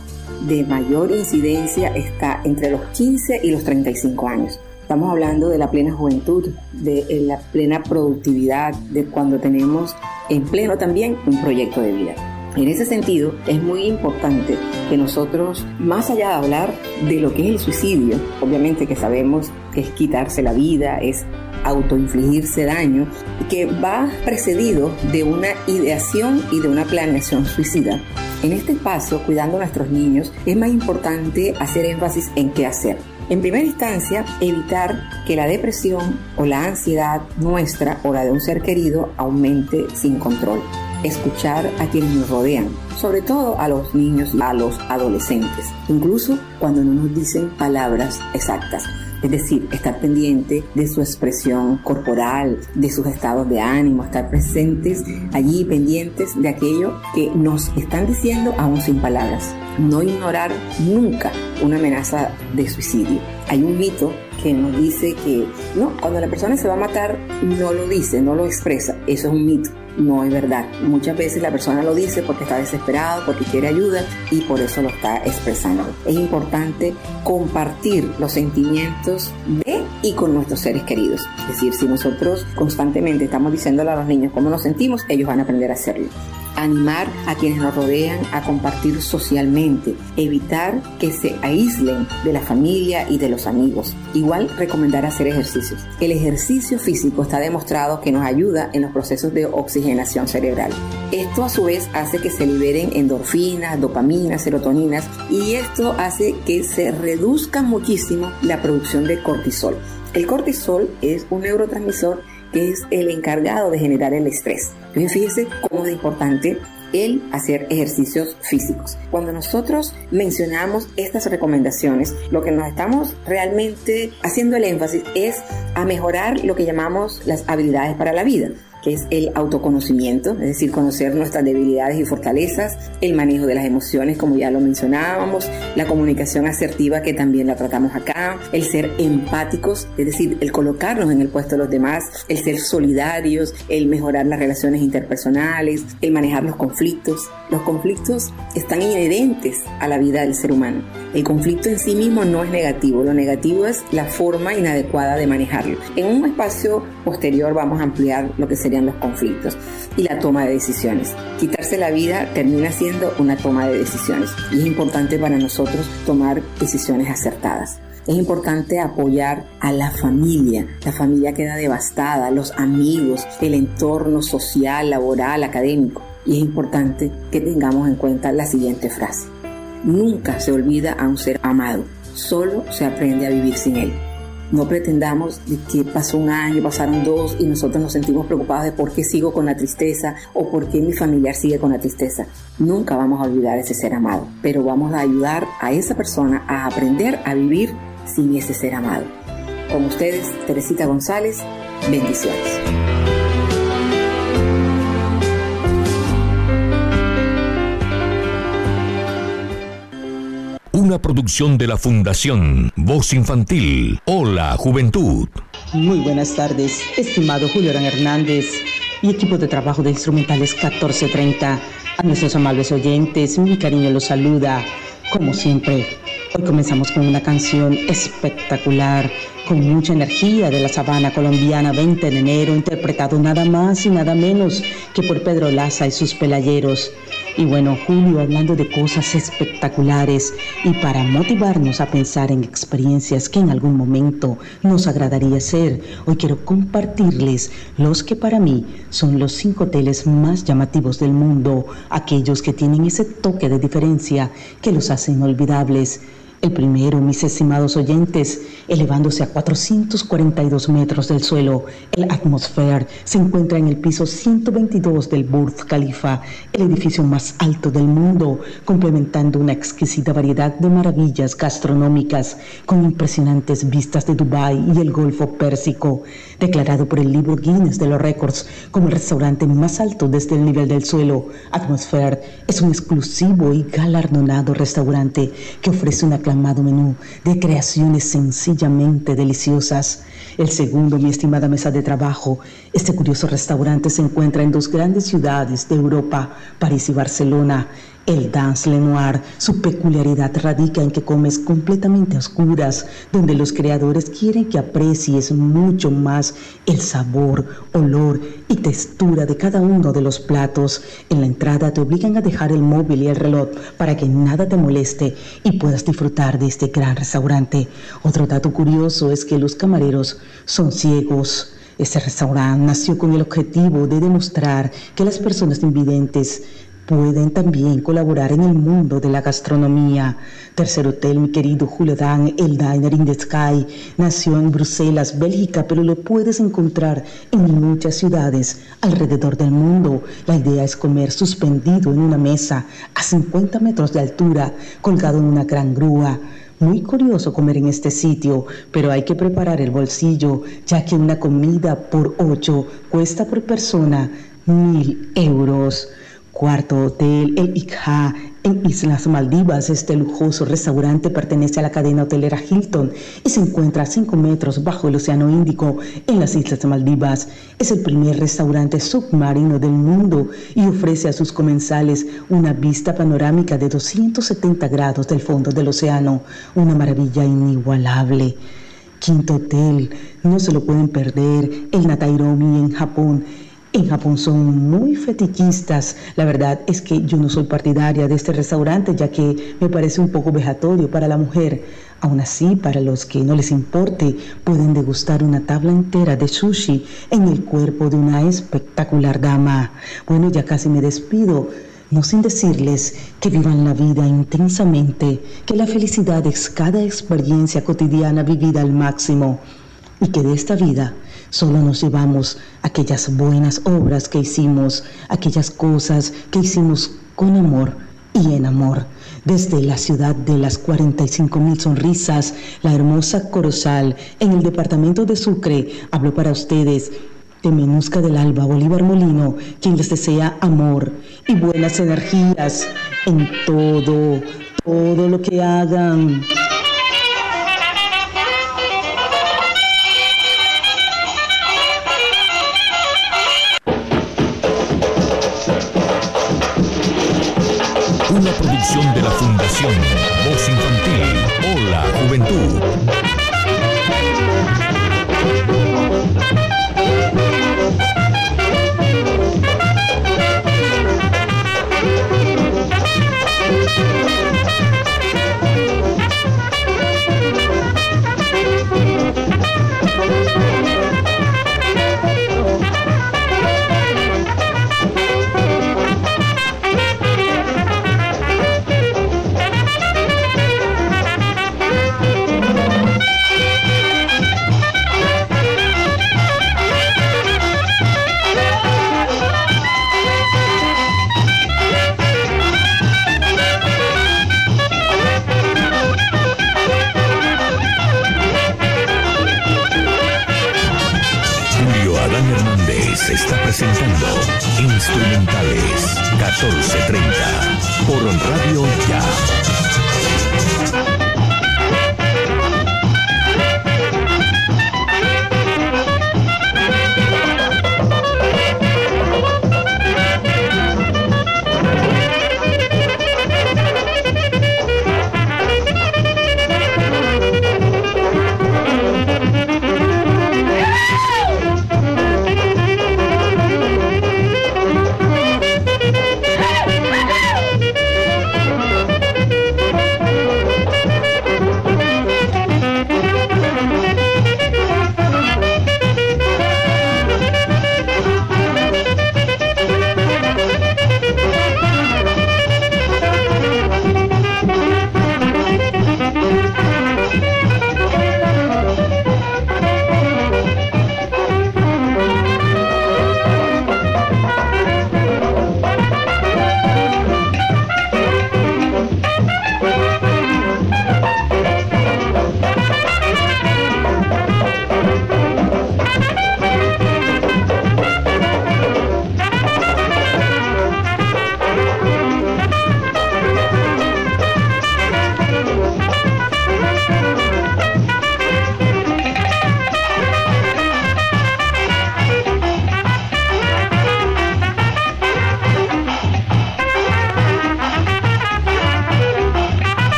de mayor incidencia está entre los 15 y los 35 años. Estamos hablando de la plena juventud, de eh, la plena productividad, de cuando tenemos en pleno también un proyecto de vida. En ese sentido, es muy importante que nosotros, más allá de hablar de lo que es el suicidio, obviamente que sabemos que es quitarse la vida, es autoinfligirse daño, que va precedido de una ideación y de una planeación suicida. En este paso, cuidando a nuestros niños, es más importante hacer énfasis en qué hacer. En primera instancia, evitar que la depresión o la ansiedad nuestra o la de un ser querido aumente sin control. Escuchar a quienes nos rodean, sobre todo a los niños a los adolescentes, incluso cuando no nos dicen palabras exactas es decir, estar pendiente de su expresión corporal, de sus estados de ánimo, estar presentes allí, pendientes de aquello que nos están diciendo aún sin palabras. No ignorar nunca una amenaza de suicidio. Hay un mito que nos dice que no, cuando la persona se va a matar no lo dice, no lo expresa. Eso es un mito no es verdad. Muchas veces la persona lo dice porque está desesperado, porque quiere ayuda y por eso lo está expresando. Es importante compartir los sentimientos de y con nuestros seres queridos. Es decir, si nosotros constantemente estamos diciéndole a los niños cómo nos sentimos, ellos van a aprender a hacerlo animar a quienes nos rodean a compartir socialmente, evitar que se aíslen de la familia y de los amigos. Igual recomendar hacer ejercicios. El ejercicio físico está demostrado que nos ayuda en los procesos de oxigenación cerebral. Esto a su vez hace que se liberen endorfinas, dopaminas, serotoninas y esto hace que se reduzca muchísimo la producción de cortisol. El cortisol es un neurotransmisor que es el encargado de generar el estrés. Entonces fíjese cómo es importante el hacer ejercicios físicos. Cuando nosotros mencionamos estas recomendaciones, lo que nos estamos realmente haciendo el énfasis es a mejorar lo que llamamos las habilidades para la vida que es el autoconocimiento, es decir, conocer nuestras debilidades y fortalezas, el manejo de las emociones, como ya lo mencionábamos, la comunicación asertiva, que también la tratamos acá, el ser empáticos, es decir, el colocarnos en el puesto de los demás, el ser solidarios, el mejorar las relaciones interpersonales, el manejar los conflictos. Los conflictos están inherentes a la vida del ser humano. El conflicto en sí mismo no es negativo, lo negativo es la forma inadecuada de manejarlo. En un espacio posterior vamos a ampliar lo que sería los conflictos y la toma de decisiones. Quitarse la vida termina siendo una toma de decisiones y es importante para nosotros tomar decisiones acertadas. Es importante apoyar a la familia. La familia queda devastada, los amigos, el entorno social, laboral, académico. Y es importante que tengamos en cuenta la siguiente frase. Nunca se olvida a un ser amado, solo se aprende a vivir sin él. No pretendamos que pasó un año, pasaron dos y nosotros nos sentimos preocupados de por qué sigo con la tristeza o por qué mi familiar sigue con la tristeza. Nunca vamos a olvidar ese ser amado, pero vamos a ayudar a esa persona a aprender a vivir sin ese ser amado. Con ustedes, Teresita González, bendiciones. Una producción de la Fundación Voz Infantil. Hola, Juventud. Muy buenas tardes, estimado Julio Hernández y equipo de trabajo de Instrumentales 1430. A nuestros amables oyentes, mi cariño los saluda, como siempre. Hoy comenzamos con una canción espectacular, con mucha energía de la sabana colombiana 20 de enero, interpretado nada más y nada menos que por Pedro Laza y sus pelayeros. Y bueno, Julio, hablando de cosas espectaculares y para motivarnos a pensar en experiencias que en algún momento nos agradaría ser, hoy quiero compartirles los que para mí son los cinco hoteles más llamativos del mundo, aquellos que tienen ese toque de diferencia que los hacen olvidables. El primero, mis estimados oyentes, elevándose a 442 metros del suelo, el Atmosphere se encuentra en el piso 122 del Burj Khalifa, el edificio más alto del mundo, complementando una exquisita variedad de maravillas gastronómicas con impresionantes vistas de Dubái y el Golfo Pérsico, declarado por el libro Guinness de los Récords como el restaurante más alto desde el nivel del suelo. Atmosphere es un exclusivo y galardonado restaurante que ofrece una menú de creaciones sencillamente deliciosas. El segundo, mi estimada mesa de trabajo, este curioso restaurante se encuentra en dos grandes ciudades de Europa, París y Barcelona. El Dance Lenoir, su peculiaridad radica en que comes completamente a oscuras, donde los creadores quieren que aprecies mucho más el sabor, olor y textura de cada uno de los platos. En la entrada te obligan a dejar el móvil y el reloj para que nada te moleste y puedas disfrutar de este gran restaurante. Otro dato curioso es que los camareros son ciegos. Este restaurante nació con el objetivo de demostrar que las personas invidentes pueden también colaborar en el mundo de la gastronomía. Tercer hotel, mi querido Julio Dan, el Diner in the Sky, nació en Bruselas, Bélgica, pero lo puedes encontrar en muchas ciudades alrededor del mundo. La idea es comer suspendido en una mesa a 50 metros de altura, colgado en una gran grúa. Muy curioso comer en este sitio, pero hay que preparar el bolsillo, ya que una comida por ocho cuesta por persona mil euros. Cuarto Hotel El Ikha en Islas Maldivas. Este lujoso restaurante pertenece a la cadena hotelera Hilton y se encuentra a 5 metros bajo el Océano Índico en las Islas Maldivas. Es el primer restaurante submarino del mundo y ofrece a sus comensales una vista panorámica de 270 grados del fondo del océano. Una maravilla inigualable. Quinto Hotel, no se lo pueden perder, el Natairomi en Japón en Japón son muy fetichistas. La verdad es que yo no soy partidaria de este restaurante ya que me parece un poco vejatorio para la mujer. Aún así, para los que no les importe, pueden degustar una tabla entera de sushi en el cuerpo de una espectacular dama. Bueno, ya casi me despido. No sin decirles que vivan la vida intensamente, que la felicidad es cada experiencia cotidiana vivida al máximo y que de esta vida Solo nos llevamos aquellas buenas obras que hicimos, aquellas cosas que hicimos con amor y en amor. Desde la ciudad de las 45 mil sonrisas, la hermosa Corozal, en el departamento de Sucre, hablo para ustedes de Menusca del Alba, Bolívar Molino, quien les desea amor y buenas energías en todo, todo lo que hagan. Producción de la Fundación Voz Infantil. Hola, Juventud.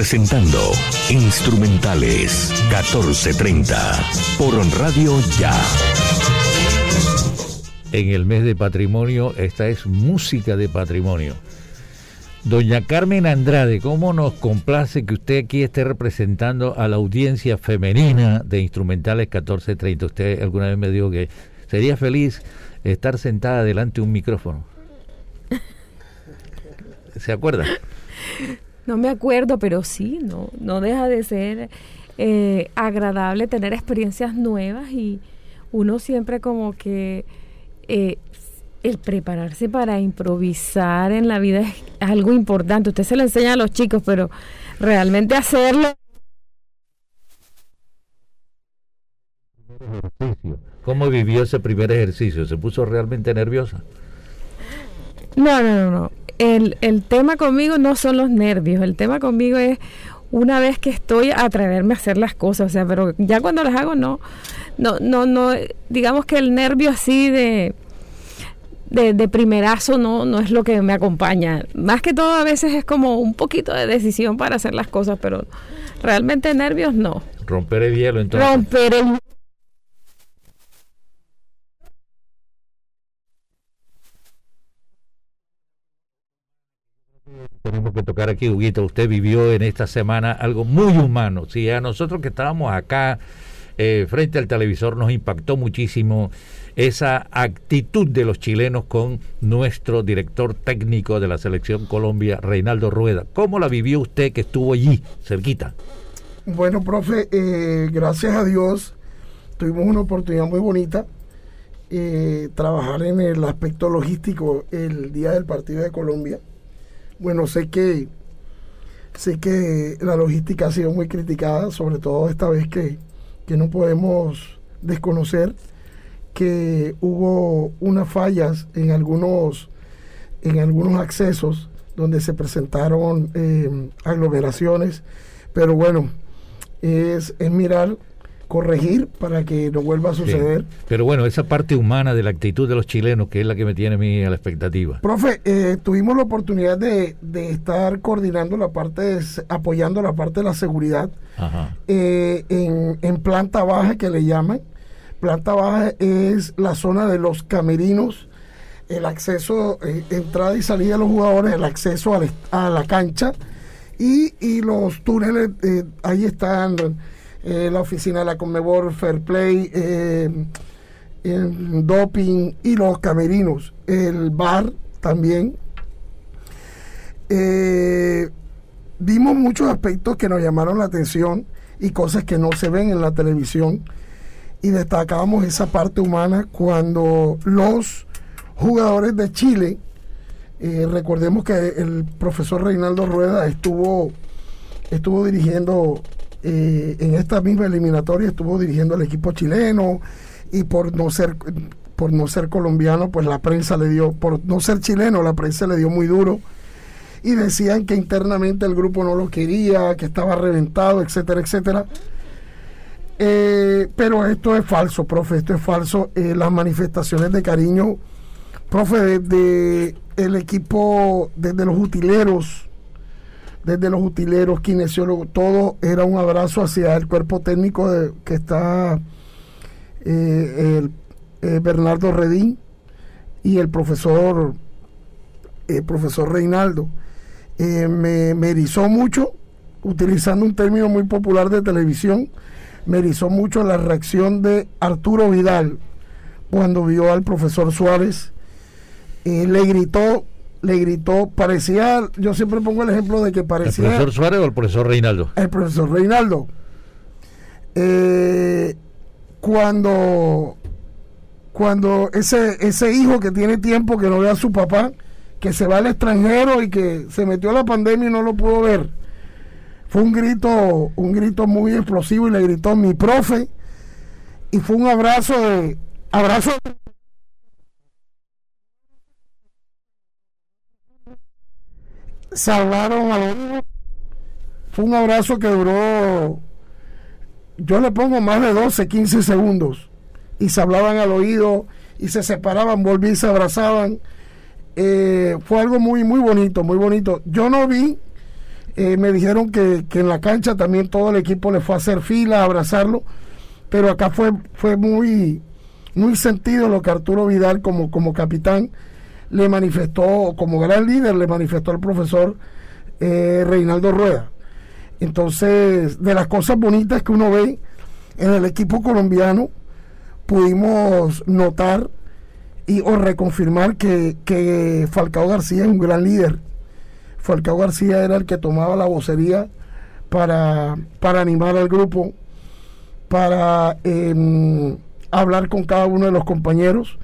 Presentando Instrumentales 1430 por Radio Ya. En el mes de patrimonio, esta es música de patrimonio. Doña Carmen Andrade, ¿cómo nos complace que usted aquí esté representando a la audiencia femenina de Instrumentales 1430? Usted alguna vez me dijo que sería feliz estar sentada delante de un micrófono. ¿Se acuerda? No me acuerdo, pero sí, no, no deja de ser eh, agradable tener experiencias nuevas y uno siempre como que eh, el prepararse para improvisar en la vida es algo importante. Usted se lo enseña a los chicos, pero realmente hacerlo. ¿Cómo vivió ese primer ejercicio? ¿Se puso realmente nerviosa? No, no, no, no. El, el tema conmigo no son los nervios. El tema conmigo es una vez que estoy a atreverme a hacer las cosas. O sea, pero ya cuando las hago, no, no, no, no. Digamos que el nervio así de de, primerazo no, no es lo que me acompaña. Más que todo a veces es como un poquito de decisión para hacer las cosas, pero realmente nervios no. Romper el hielo entonces. Romper el Tenemos que tocar aquí, Huguito. Usted vivió en esta semana algo muy humano. Sí, a nosotros que estábamos acá eh, frente al televisor nos impactó muchísimo esa actitud de los chilenos con nuestro director técnico de la selección Colombia, Reinaldo Rueda. ¿Cómo la vivió usted que estuvo allí, cerquita? Bueno, profe, eh, gracias a Dios tuvimos una oportunidad muy bonita. Eh, trabajar en el aspecto logístico el día del partido de Colombia. Bueno, sé que sé que la logística ha sido muy criticada, sobre todo esta vez que, que no podemos desconocer que hubo unas fallas en algunos, en algunos accesos donde se presentaron eh, aglomeraciones, pero bueno, es, es, mirar, corregir para que no vuelva a suceder. Pero bueno, esa parte humana de la actitud de los chilenos, que es la que me tiene a mí a la expectativa. Profe, eh, tuvimos la oportunidad de, de, estar coordinando la parte, apoyando la parte de la seguridad eh, en, en planta baja que le llaman Planta baja es la zona de los camerinos, el acceso, eh, entrada y salida de los jugadores, el acceso a, la cancha y, los túneles, eh, ahí están eh, la oficina de la Conmebol, Fair Play, Doping y los camerinos, el bar también. vimos muchos aspectos que nos llamaron la atención y cosas que no se ven en la televisión y destacamos esa parte humana cuando los jugadores de Chile, eh, recordemos que el profesor Reinaldo Rueda estuvo, estuvo dirigiendo eh, en esta misma eliminatoria, estuvo dirigiendo al equipo chileno y por no ser por no ser colombiano, pues la prensa le dio, por no ser chileno, la prensa le dio muy duro y decían que internamente el grupo no lo quería, que estaba reventado, etcétera, etcétera. Eh, pero esto es falso, profe, esto es falso. Eh, las manifestaciones de cariño, profe, desde el equipo, desde los utileros, desde los utileros, kinesiólogos, todo era un abrazo hacia el cuerpo técnico que está eh, el, Bernardo Redín y el profesor, el profesor Reinaldo. me, me erizó mucho, utilizando un término muy popular de televisión, me mucho la reacción de Arturo Vidal cuando vio al profesor Suárez. le gritó, le gritó, parecía, yo siempre pongo el ejemplo de que parecía... ¿El profesor Suárez o el profesor Reinaldo? El profesor Reinaldo. Eh, cuando cuando ese, ese hijo que tiene tiempo que no ve a su papá, que se va al extranjero y que se metió a la pandemia y no lo pudo ver, fue un grito, un grito muy explosivo y le gritó mi profe. Y fue un abrazo de. Abrazo. Salvaron a los. Fue un abrazo que duró. Yo le pongo más de 12, 15 segundos. Y se hablaban al oído y se separaban, volvían y se abrazaban. Eh, fue algo muy, muy bonito, muy bonito. Yo no vi Eh, me dijeron que, en la cancha también todo el equipo le fue a hacer fila, a abrazarlo, pero acá fue, fue muy, muy sentido lo que Arturo Vidal como, como capitán le manifestó, como gran líder, le manifestó al profesor eh, Reinaldo Rueda. Entonces, de las cosas bonitas que uno ve en el equipo colombiano, pudimos notar y o reconfirmar que, que Falcao García es un gran líder. Falcao García era el que tomaba la vocería para, para animar al grupo, para em, hablar con cada uno de los compañeros.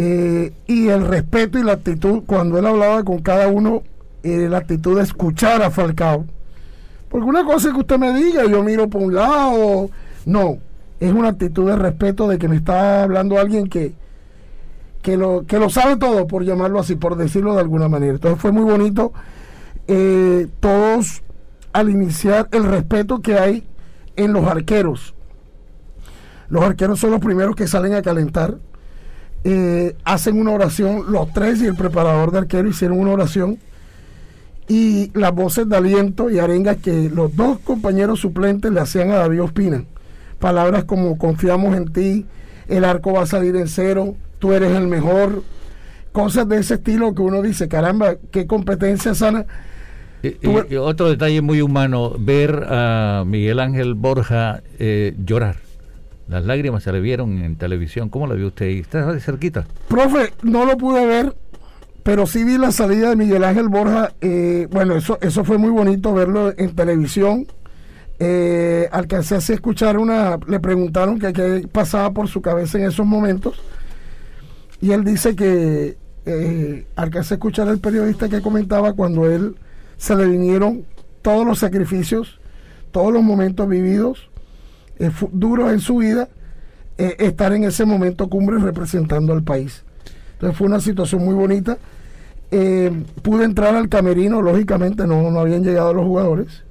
Eh, y el respeto y la actitud, cuando él hablaba con cada uno, eh, la actitud de escuchar a Falcao. Porque una cosa es que usted me diga, yo miro por un lado, no, es una actitud de respeto de que me está hablando alguien que, que, lo, que lo sabe todo, por llamarlo así, por decirlo de alguna manera. Entonces fue muy bonito eh, todos al iniciar el respeto que hay en los arqueros. Los arqueros son los primeros que salen a calentar. Eh, hacen una oración, los tres y el preparador de arquero hicieron una oración y las voces de aliento y arenga que los dos compañeros suplentes le hacían a David Ospina. Palabras como confiamos en ti, el arco va a salir en cero, tú eres el mejor. Cosas de ese estilo que uno dice, caramba, qué competencia sana. Y, otro detalle muy humano, ver a Miguel Ángel Borja eh, llorar. Las lágrimas se le vieron en televisión. ¿Cómo la vio usted? ¿Está de cerquita? Profe, no lo pude ver pero sí vi la salida de Miguel Ángel Borja. Eh, bueno, eso, eso fue muy bonito verlo en televisión. Eh, alcancé a escuchar una, le preguntaron qué pasaba por su cabeza en esos momentos. Y él dice que eh, alcancé a escuchar al periodista que comentaba cuando él se le vinieron todos los sacrificios, todos los momentos vividos, eh, duros en su vida, estar en ese momento cumbre representando al país. Entonces fue una situación muy bonita. Eh, pude entrar al camerino, lógicamente no, no habían llegado los jugadores,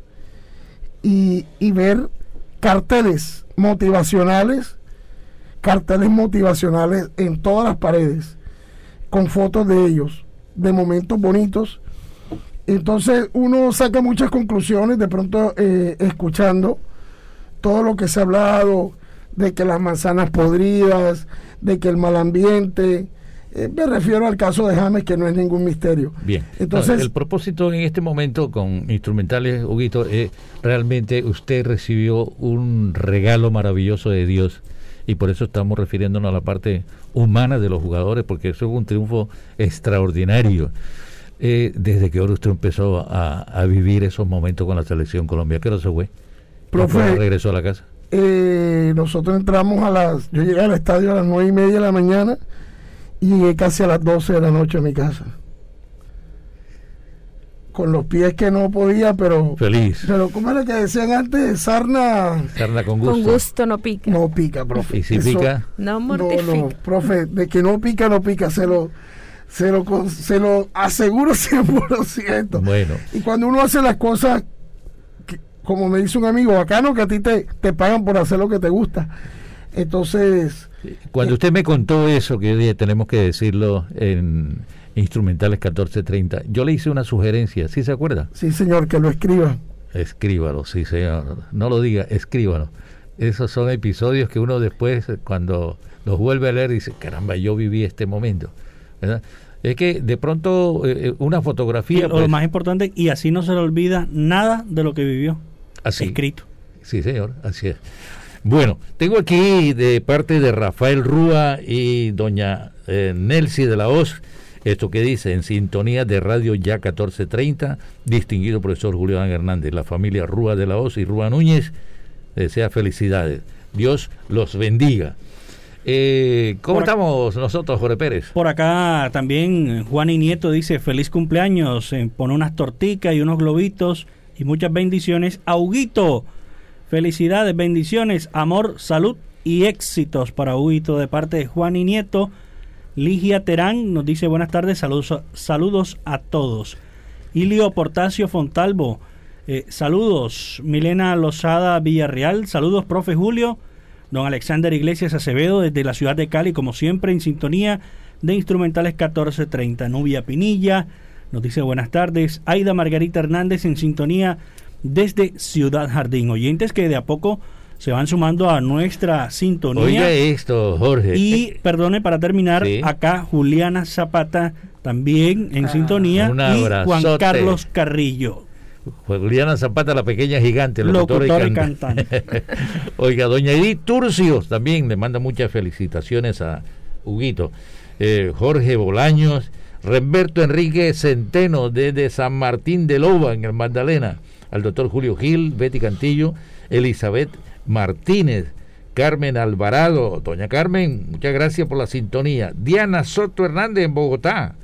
y, ver carteles motivacionales, carteles motivacionales en todas las paredes, con fotos de ellos, de momentos bonitos. Entonces uno saca muchas conclusiones, de pronto eh, escuchando todo lo que se ha hablado, de que las manzanas podridas, de que el mal ambiente, eh, me refiero al caso de James, que no es ningún misterio. Bien. Entonces, el propósito en este momento con instrumentales, Huguito, es realmente usted recibió un regalo maravilloso de Dios y por eso estamos refiriéndonos a la parte humana de los jugadores, porque eso es un triunfo extraordinario. Eh, desde que ahora usted empezó a, vivir esos momentos con la selección Colombia, ¿qué hora se fue? Profe, regresó a la casa? Eh, nosotros entramos a las, yo llegué al estadio a las nueve y media de la mañana y llegué casi a las 12 de la noche a mi casa. Con los pies que no podía, pero. Feliz. Pero, ¿cómo era que decían antes? Sarna. Sarna con gusto. Con gusto no pica. No pica, profe. ¿Y si pica? No mortifica. No, no, profe, de que no pica, no pica. Se lo, se lo, se lo aseguro 100%. Bueno. Y cuando uno hace las cosas, como me dice un amigo, bacano que a ti te, te pagan por hacer lo que te gusta. Entonces cuando usted me contó eso, que hoy día tenemos que decirlo en Instrumentales 1430, yo le hice una sugerencia, ¿sí se acuerda? Sí, señor, que lo escriba. Escríbalo, sí, señor. No lo diga, escríbalo. Esos son episodios que uno después, cuando los vuelve a leer, dice, caramba, yo viví este momento. Es que de pronto eh, eh, una fotografía... lo pues más importante, y así no se le olvida nada de lo que vivió. Así. Escrito. Sí, señor, así es. Bueno, tengo aquí de parte de Rafael Rúa y doña eh, Nelcy de la Hoz, esto que dice, en sintonía de Radio Ya 1430, distinguido profesor Julián Hernández, la familia Rúa de la Hoz y Rúa Núñez, desea felicidades. Dios los bendiga. Eh, ¿Cómo estamos nosotros, Jorge Pérez? Por acá también Juan y Nieto dice feliz cumpleaños, eh, pone unas torticas y unos globitos y muchas bendiciones. Auguito, Felicidades, bendiciones, amor, salud y éxitos para Huito de parte de Juan y Nieto. Ligia Terán nos dice buenas tardes, saludos, saludos a todos. Ilio Portacio Fontalvo, eh, saludos. Milena Lozada Villarreal, saludos, profe Julio. Don Alexander Iglesias Acevedo desde la ciudad de Cali, como siempre, en sintonía de Instrumentales 1430. Nubia Pinilla, nos dice buenas tardes. Aida Margarita Hernández en sintonía desde Ciudad Jardín. Oyentes que de a poco se van sumando a nuestra sintonía. Oiga esto, Jorge. Y perdone para terminar, acá Juliana Zapata también en ah. sintonía y Juan Carlos Carrillo. Juliana Zapata, la pequeña gigante, locutora, y, cantante. Oiga, doña Edith Turcios también le manda muchas felicitaciones a Huguito. Eh, Jorge Bolaños, Remberto Enrique Centeno desde San Martín de Loba, en el Magdalena, al doctor Julio Gil, Betty Cantillo, Elizabeth Martínez, Carmen Alvarado, doña Carmen, muchas gracias por la sintonía. Diana Soto Hernández en Bogotá,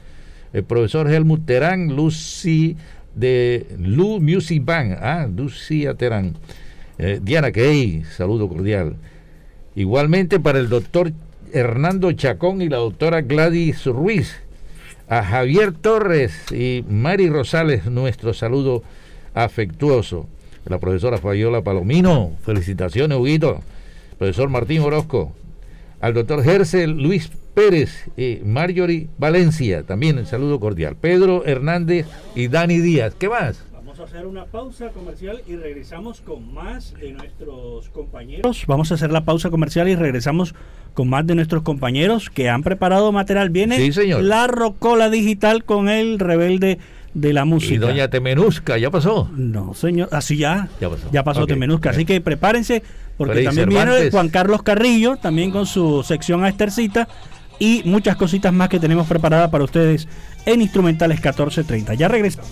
el profesor Helmut Terán, Lucy de Lu Music Band, ah, Lucia Terán. Eh, Diana Key, saludo cordial. Igualmente para el doctor Hernando Chacón y la doctora Gladys Ruiz. A Javier Torres y Mari Rosales, nuestro saludo afectuoso la profesora Fabiola Palomino, felicitaciones, Huguito, profesor Martín Orozco, al doctor Gersel Luis Pérez y Marjorie Valencia, también el saludo cordial, Pedro Hernández y Dani Díaz. ¿Qué más? Vamos a hacer una pausa comercial y regresamos con más de nuestros compañeros. Vamos a hacer la pausa comercial y regresamos con más de nuestros compañeros que han preparado material. Viene sí, señor. la rocola digital con el rebelde de la música. ¿Y doña Temenusca ya pasó? No, señor, así ya. Ya pasó. Ya pasó Temenusca. Así que prepárense, porque también viene Juan Carlos Carrillo, también con su sección a Estercita y muchas cositas más que tenemos preparadas para ustedes en Instrumentales 1430. Ya regresamos.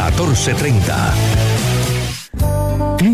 1430.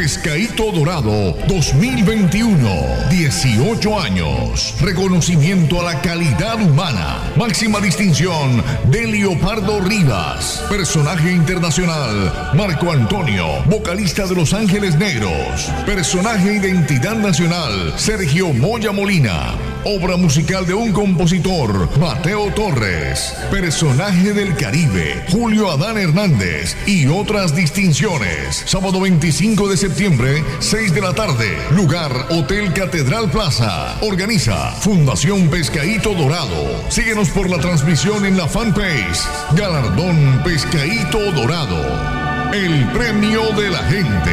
Pescaíto Dorado 2021. 18 años. Reconocimiento a la calidad humana. Máxima distinción de Leopardo Rivas. Personaje internacional. Marco Antonio, vocalista de Los Ángeles Negros. Personaje identidad nacional. Sergio Moya Molina. Obra musical de un compositor, Mateo Torres. Personaje del Caribe, Julio Adán Hernández. Y otras distinciones. Sábado 25 de septiembre, 6 de la tarde. Lugar Hotel Catedral Plaza. Organiza Fundación Pescaíto Dorado. Síguenos por la transmisión en la fanpage. Galardón Pescaíto Dorado. El premio de la gente.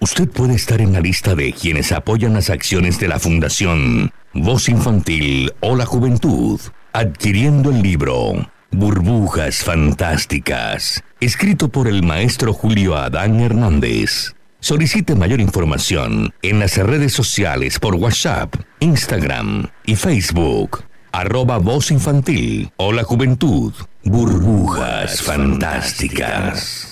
Usted puede estar en la lista de quienes apoyan las acciones de la Fundación Voz Infantil o la Juventud, adquiriendo el libro Burbujas Fantásticas, escrito por el maestro Julio Adán Hernández. Solicite mayor información en las redes sociales por WhatsApp, Instagram y Facebook. Arroba Voz Infantil o la Juventud. Burbujas Fantásticas.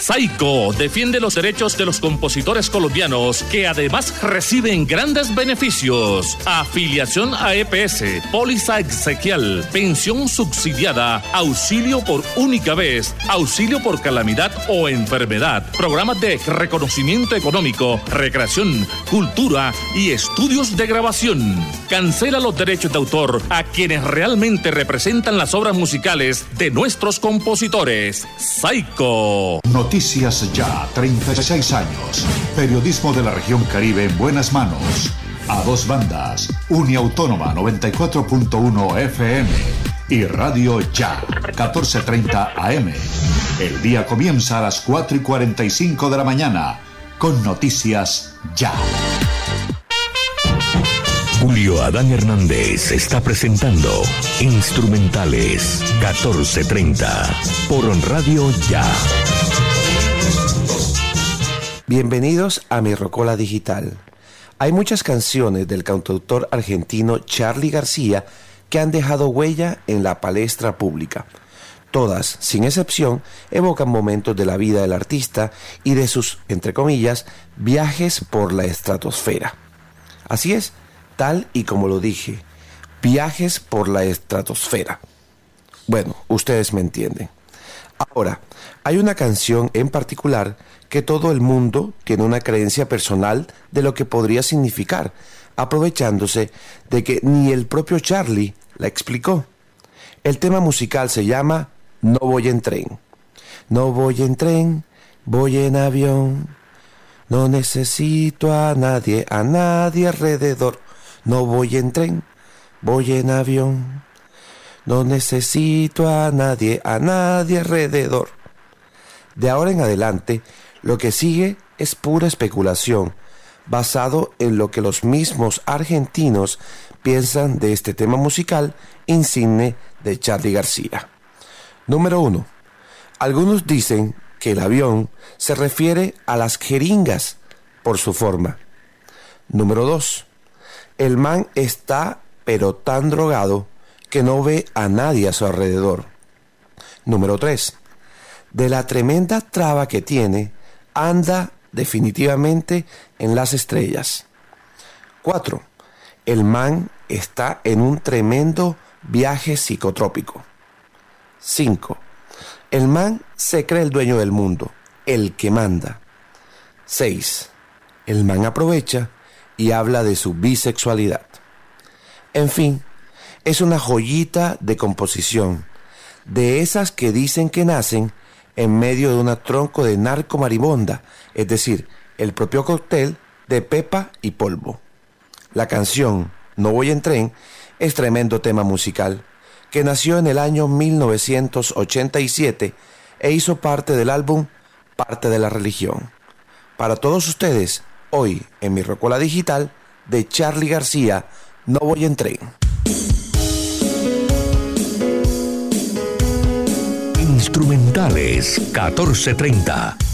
Saico defiende los derechos de los compositores colombianos que además reciben grandes beneficios. Afiliación a EPS, póliza exequial, pensión subsidiada, auxilio por única vez, auxilio por calamidad o enfermedad, programas de reconocimiento económico, recreación, cultura y estudios de grabación. Cancela los derechos de autor a quienes realmente representan las obras musicales de nuestros compositores. Saico. Noticias Ya, 36 años. Periodismo de la región Caribe en buenas manos. A dos bandas. Uniautónoma 94.1 FM y Radio Ya, 14.30 AM. El día comienza a las 4 y 45 de la mañana con Noticias Ya. Julio Adán Hernández está presentando Instrumentales 1430 por Radio Ya. Bienvenidos a mi Rocola Digital. Hay muchas canciones del cantautor argentino Charlie García que han dejado huella en la palestra pública. Todas, sin excepción, evocan momentos de la vida del artista y de sus, entre comillas, viajes por la estratosfera. Así es, tal y como lo dije, viajes por la estratosfera. Bueno, ustedes me entienden. Ahora, hay una canción en particular que todo el mundo tiene una creencia personal de lo que podría significar, aprovechándose de que ni el propio Charlie la explicó. El tema musical se llama No voy en tren. No voy en tren, voy en avión. No necesito a nadie, a nadie alrededor. No voy en tren, voy en avión. No necesito a nadie, a nadie alrededor. De ahora en adelante, lo que sigue es pura especulación, basado en lo que los mismos argentinos piensan de este tema musical insigne de Charlie García. Número 1. Algunos dicen que el avión se refiere a las jeringas por su forma. Número 2. El man está pero tan drogado que no ve a nadie a su alrededor. Número 3. De la tremenda traba que tiene, anda definitivamente en las estrellas. 4. El man está en un tremendo viaje psicotrópico. 5. El man se cree el dueño del mundo, el que manda. 6. El man aprovecha y habla de su bisexualidad. En fin, es una joyita de composición, de esas que dicen que nacen en medio de una tronco de narco maribonda, es decir, el propio cóctel de pepa y polvo. La canción No voy en tren es tremendo tema musical que nació en el año 1987 e hizo parte del álbum Parte de la Religión. Para todos ustedes, hoy en mi Rocola Digital de Charlie García, No voy en tren. Instrumentales 1430.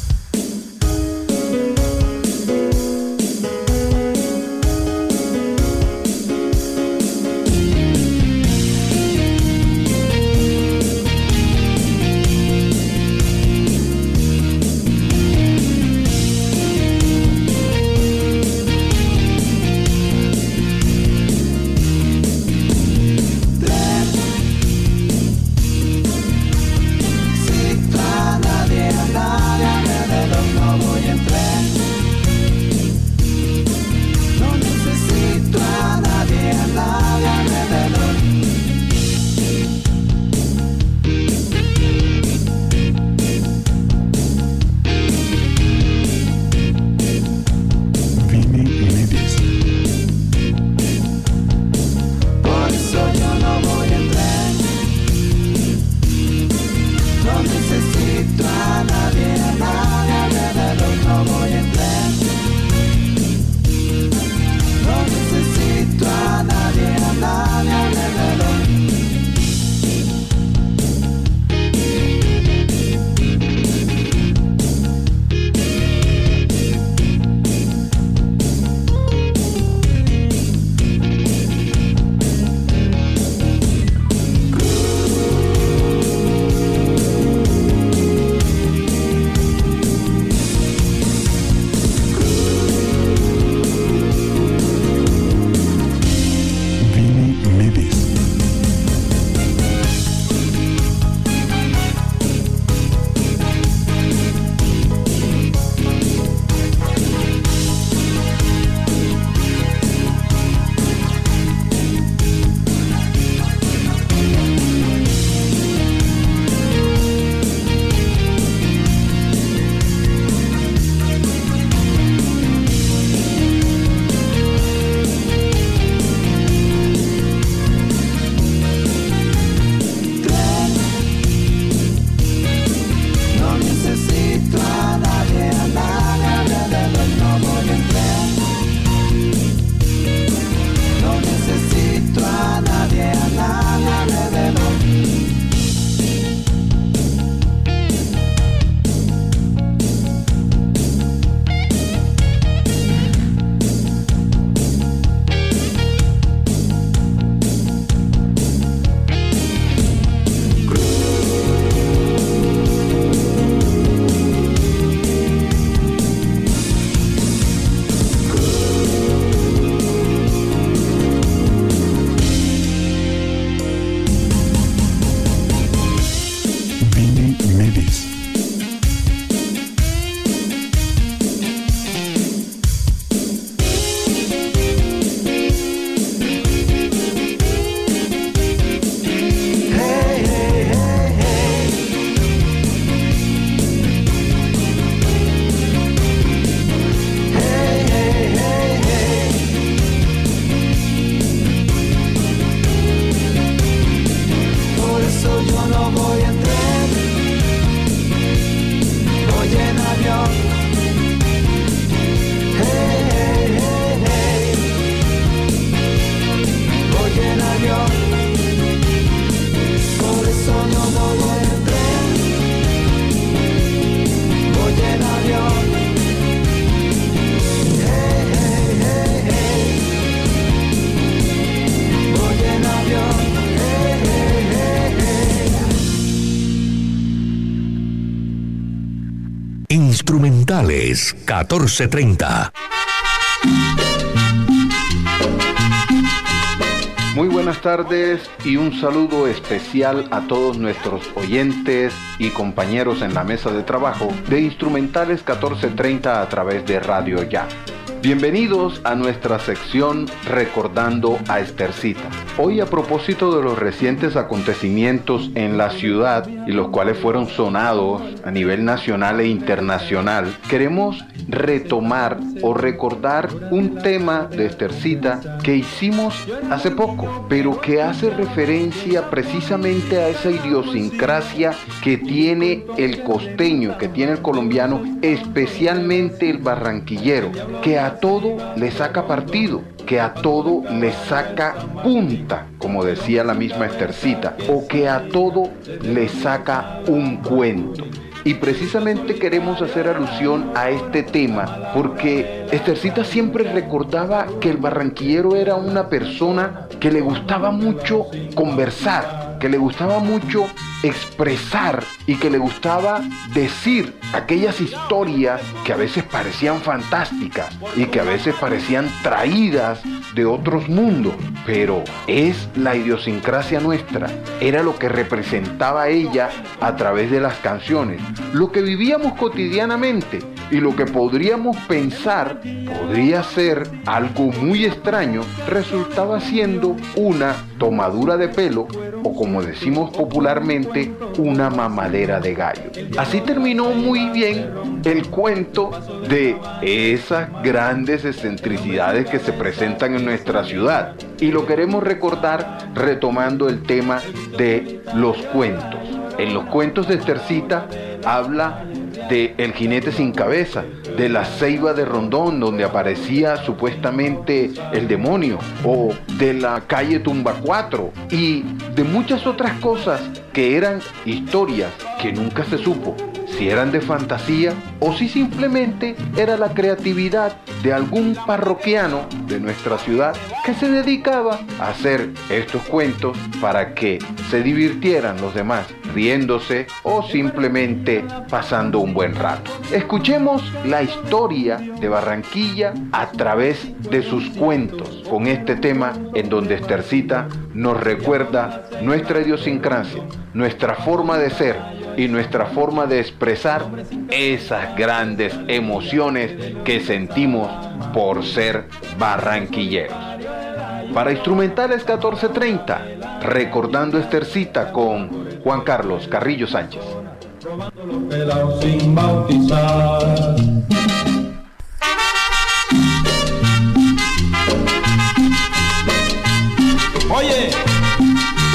1430. Muy buenas tardes y un saludo especial a todos nuestros oyentes y compañeros en la mesa de trabajo de Instrumentales 1430 a través de Radio Ya. Bienvenidos a nuestra sección Recordando a Estercita. Hoy a propósito de los recientes acontecimientos en la ciudad y los cuales fueron sonados a nivel nacional e internacional, queremos retomar o recordar un tema de Estercita que hicimos hace poco, pero que hace referencia precisamente a esa idiosincrasia que tiene el costeño, que tiene el colombiano, especialmente el barranquillero, que a todo le saca partido, que a todo le saca como decía la misma Estercita, o que a todo le saca un cuento. Y precisamente queremos hacer alusión a este tema porque Estercita siempre recordaba que el barranquillero era una persona que le gustaba mucho conversar, que le gustaba mucho expresar y que le gustaba decir aquellas historias que a veces parecían fantásticas y que a veces parecían traídas de otros mundos, pero es la idiosincrasia nuestra, era lo que representaba ella a través de las canciones, lo que vivíamos cotidianamente y lo que podríamos pensar podría ser algo muy extraño, resultaba siendo una tomadura de pelo o como decimos popularmente, una mamadera de gallo. Así terminó muy bien el cuento de esas grandes excentricidades que se presentan en nuestra ciudad. Y lo queremos recordar retomando el tema de los cuentos. En los cuentos de Estercita habla de El jinete sin cabeza, de la ceiba de Rondón, donde aparecía supuestamente el demonio, o de la calle Tumba 4, y de muchas otras cosas que eran historias que nunca se supo si eran de fantasía o si simplemente era la creatividad de algún parroquiano de nuestra ciudad que se dedicaba a hacer estos cuentos para que se divirtieran los demás riéndose o simplemente pasando un buen rato. Escuchemos la historia de Barranquilla a través de sus cuentos con este tema en donde Estercita nos recuerda nuestra idiosincrasia, nuestra forma de ser y nuestra forma de expresar esas grandes emociones que sentimos por ser barranquilleros. Para Instrumentales 1430, recordando Estercita con Juan Carlos Carrillo Sánchez. Oye,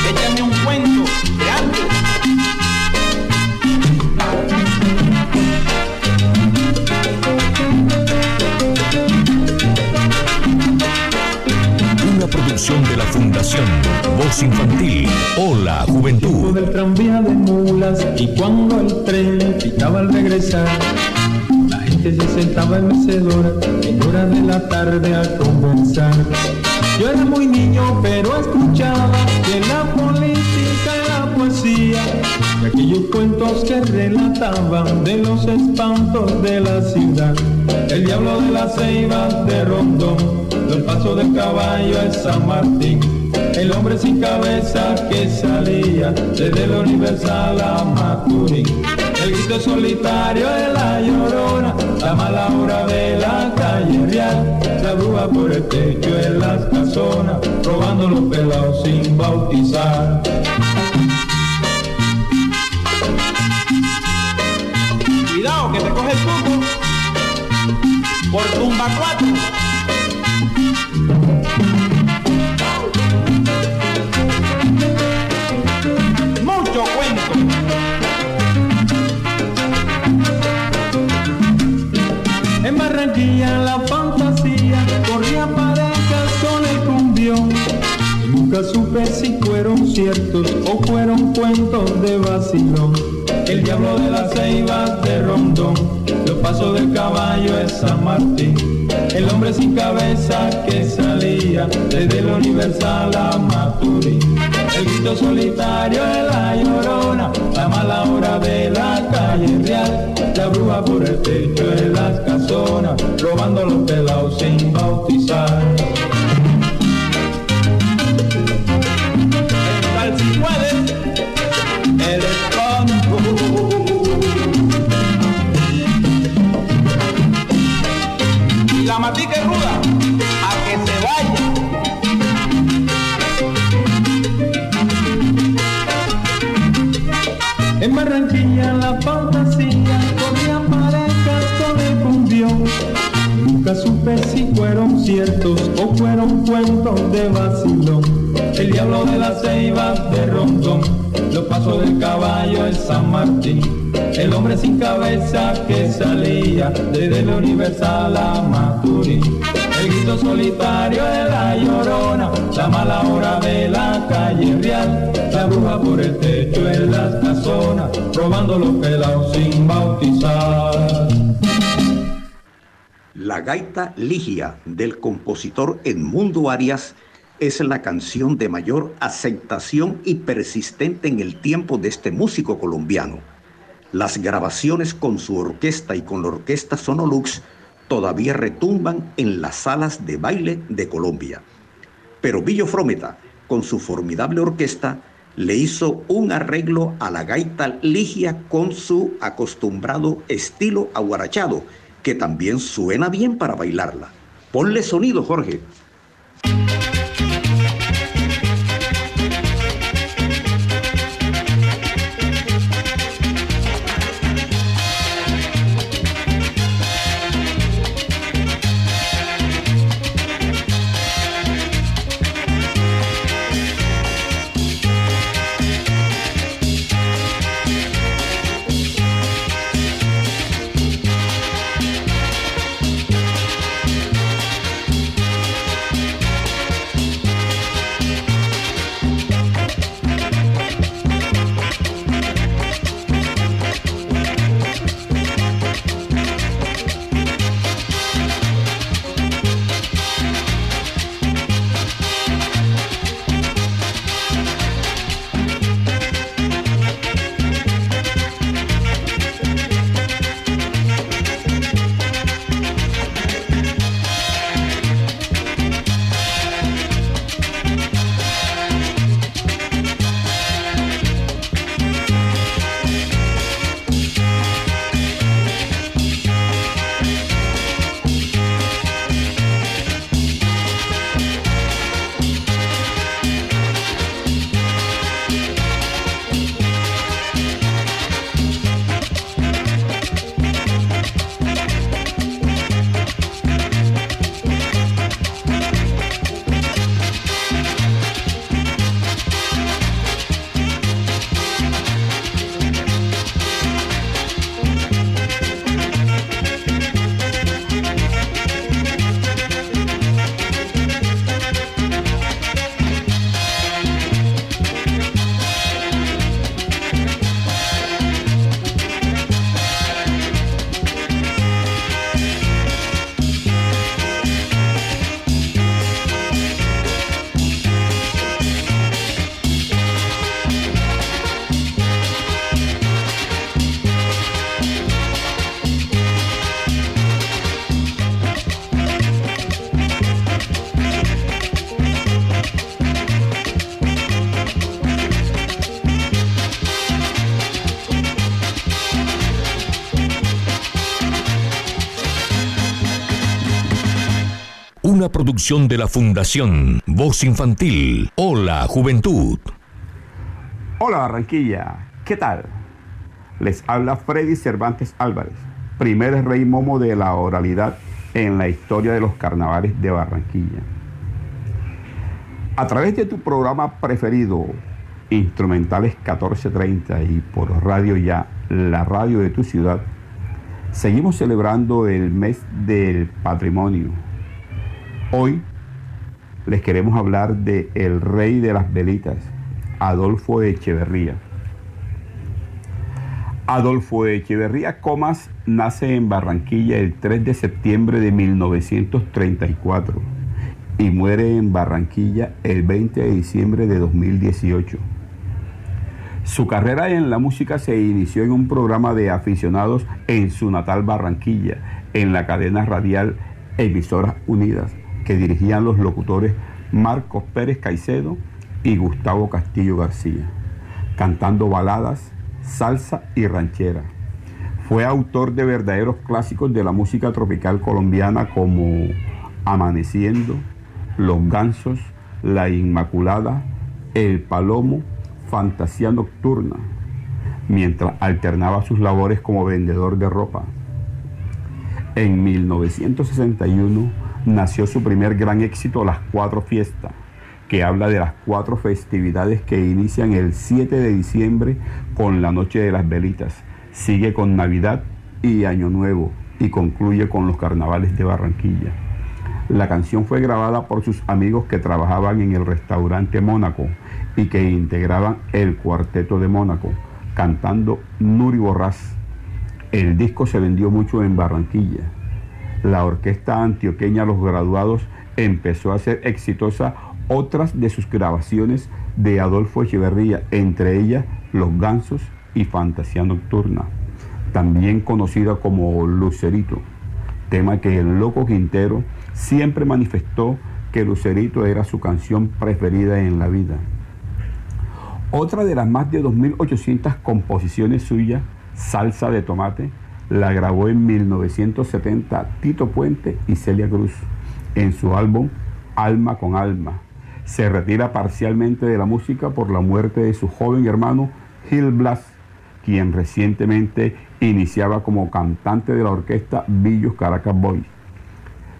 échame un cuento de antes. Una producción de la Fundación Voz Infantil. Hola, Juventud. del tranvía de mulas y cuando el tren pitaba al regresar, la gente se sentaba en mecedora en hora de la tarde a conversar. Yo era muy niño, pero escuchaba que la política y la poesía y aquellos cuentos que relataban de los espantos de la ciudad. El diablo de las ceibas de Rondón, el paso del caballo es San Martín. El hombre sin cabeza que salía desde el Universal a Maturín. El grito solitario de la llorona, la mala hora de la calle real, la bruja por el techo en las casonas, robando los pelados sin bautizar. Cuidado que te coge el tubo por tumba 4. En Barranquilla la fantasía corría parejas con el cumbión. Nunca supe si fueron ciertos o fueron cuentos de vacilón. El diablo de las ceibas de Rondón, los pasos del caballo es San Martín. El hombre sin cabeza que salía desde el Universal a Maturín. El grito solitario de la llorona, la mala hora de la calle real. La bruja por el techo de las casonas, robando los pelados sin bautizar. De vacilón. El diablo de las ceibas de Rondón, los pasos del caballo en San Martín. el hombre sin cabeza que salía desde el Universal a Maturín. El grito solitario de la llorona, la mala hora de la calle real, la bruja por el techo en las casonas, robando los pelados sin bautizar. Gaita Ligia del compositor Edmundo Arias es la canción de mayor aceptación y persistente en el tiempo de este músico colombiano. Las grabaciones con su orquesta y con la orquesta Sonolux todavía retumban en las salas de baile de Colombia. Pero Villo Frometa, con su formidable orquesta, le hizo un arreglo a la gaita ligia con su acostumbrado estilo aguarachado, que también suena bien para bailarla. Ponle sonido, Jorge. Producción de la Fundación Voz Infantil. Hola, Juventud. Hola, Barranquilla. ¿Qué tal? Les habla Freddy Cervantes Álvarez, primer rey momo de la oralidad en la historia de los carnavales de Barranquilla. A través de tu programa preferido, Instrumentales 1430 y por Radio Ya, la radio de tu ciudad, seguimos celebrando el mes del patrimonio Hoy les queremos hablar de el rey de las velitas, Adolfo Echeverría. Adolfo Echeverría Comas nace en Barranquilla el 3 de septiembre de 1934 y muere en Barranquilla el 20 de diciembre de 2018. Su carrera en la música se inició en un programa de aficionados en su natal Barranquilla, en la cadena radial Emisoras Unidas que dirigían los locutores Marcos Pérez Caicedo y Gustavo Castillo García, cantando baladas, salsa y ranchera. Fue autor de verdaderos clásicos de la música tropical colombiana como Amaneciendo, Los Gansos, La Inmaculada, El Palomo, Fantasía Nocturna, mientras alternaba sus labores como vendedor de ropa. En 1961 nació su primer gran éxito, Las Cuatro Fiestas, que habla de las cuatro festividades que inician el 7 de diciembre con la Noche de las Velitas, Sigue con Navidad y Año Nuevo y concluye con los carnavales de Barranquilla. La canción fue grabada por sus amigos que trabajaban en el restaurante Mónaco y que integraban el cuarteto de Mónaco, cantando Nuri Borrás. El disco se vendió mucho en Barranquilla. La orquesta antioqueña Los Graduados empezó a ser exitosa otras de sus grabaciones de Adolfo Echeverría, entre ellas Los Gansos y Fantasía Nocturna, también conocida como Lucerito, tema que el loco Quintero siempre manifestó que Lucerito era su canción preferida en la vida. Otra de las más de 2.800 composiciones suyas, Salsa de Tomate, la grabó en 1970 Tito Puente y Celia Cruz en su álbum Alma con Alma. Se retira parcialmente de la música por la muerte de su joven hermano Gil Blas, quien recientemente iniciaba como cantante de la orquesta Villos Caracas Boys.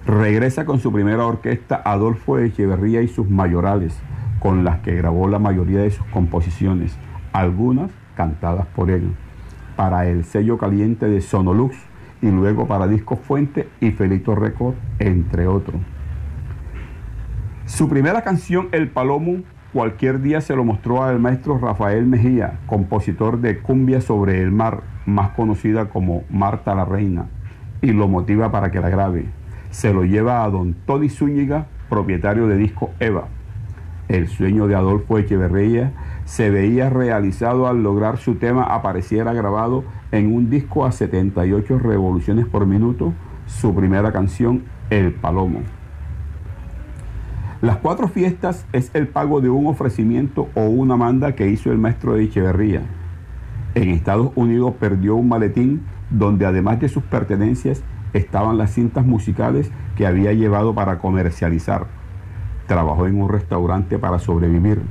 Regresa con su primera orquesta Adolfo Echeverría y sus mayorales, con las que grabó la mayoría de sus composiciones, algunas cantadas por él, para el sello caliente de Sonolux y luego para Disco Fuente y Felito Record, entre otros. Su primera canción, El Palomo, cualquier día se lo mostró al maestro Rafael Mejía, compositor de Cumbia sobre el Mar, más conocida como Marta la Reina, y lo motiva para que la grabe se lo lleva a don Tony Zúñiga, propietario de disco Eva. El sueño de Adolfo Echeverría se veía realizado al lograr su tema apareciera grabado en un disco a 78 revoluciones por minuto, su primera canción, El Palomo. Las cuatro fiestas es el pago de un ofrecimiento o una manda que hizo el maestro de Echeverría. En Estados Unidos perdió un maletín donde además de sus pertenencias estaban las cintas musicales que había llevado para comercializar. Trabajó en un restaurante para sobrevivir.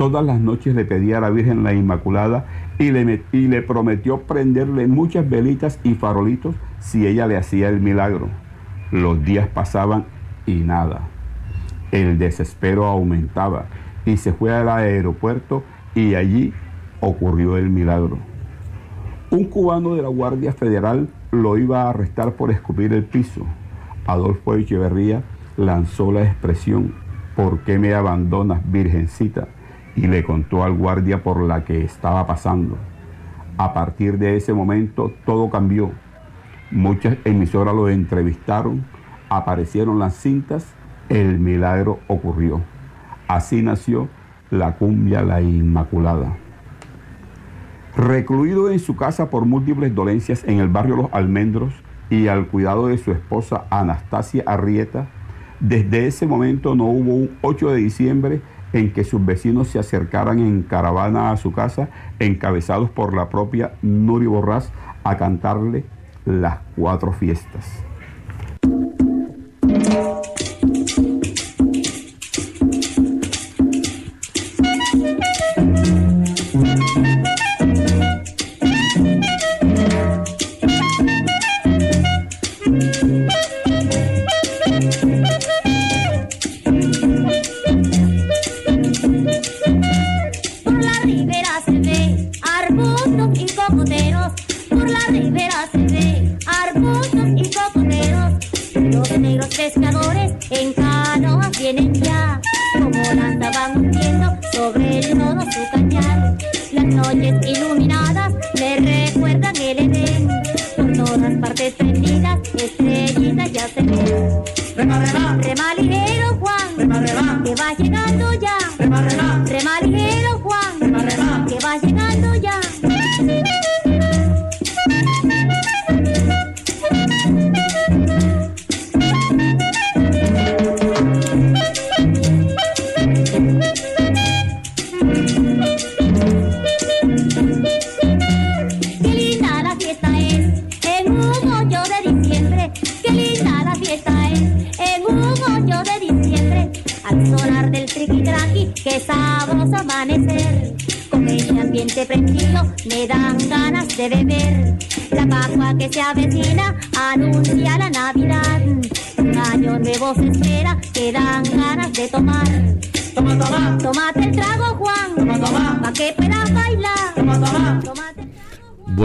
Todas las noches le pedía a la Virgen la Inmaculada y le, y le prometió prenderle muchas velitas y farolitos si ella le hacía el milagro. Los días pasaban y nada. El desespero aumentaba y se fue al aeropuerto y allí ocurrió el milagro. Un cubano de la Guardia Federal lo iba a arrestar por escupir el piso. Adolfo Echeverría lanzó la expresión, ¿por qué me abandonas, virgencita? Y le contó al guardia por la que estaba pasando. A partir de ese momento todo cambió. Muchas emisoras lo entrevistaron, aparecieron las cintas, el milagro ocurrió. Así nació la cumbia La Inmaculada. Recluido en su casa por múltiples dolencias en el barrio Los Almendros y al cuidado de su esposa Anastasia Arrieta, desde ese momento no hubo un 8 de diciembre en que sus vecinos se acercaran en caravana a su casa, encabezados por la propia Nuri Borrás, a cantarle las cuatro fiestas.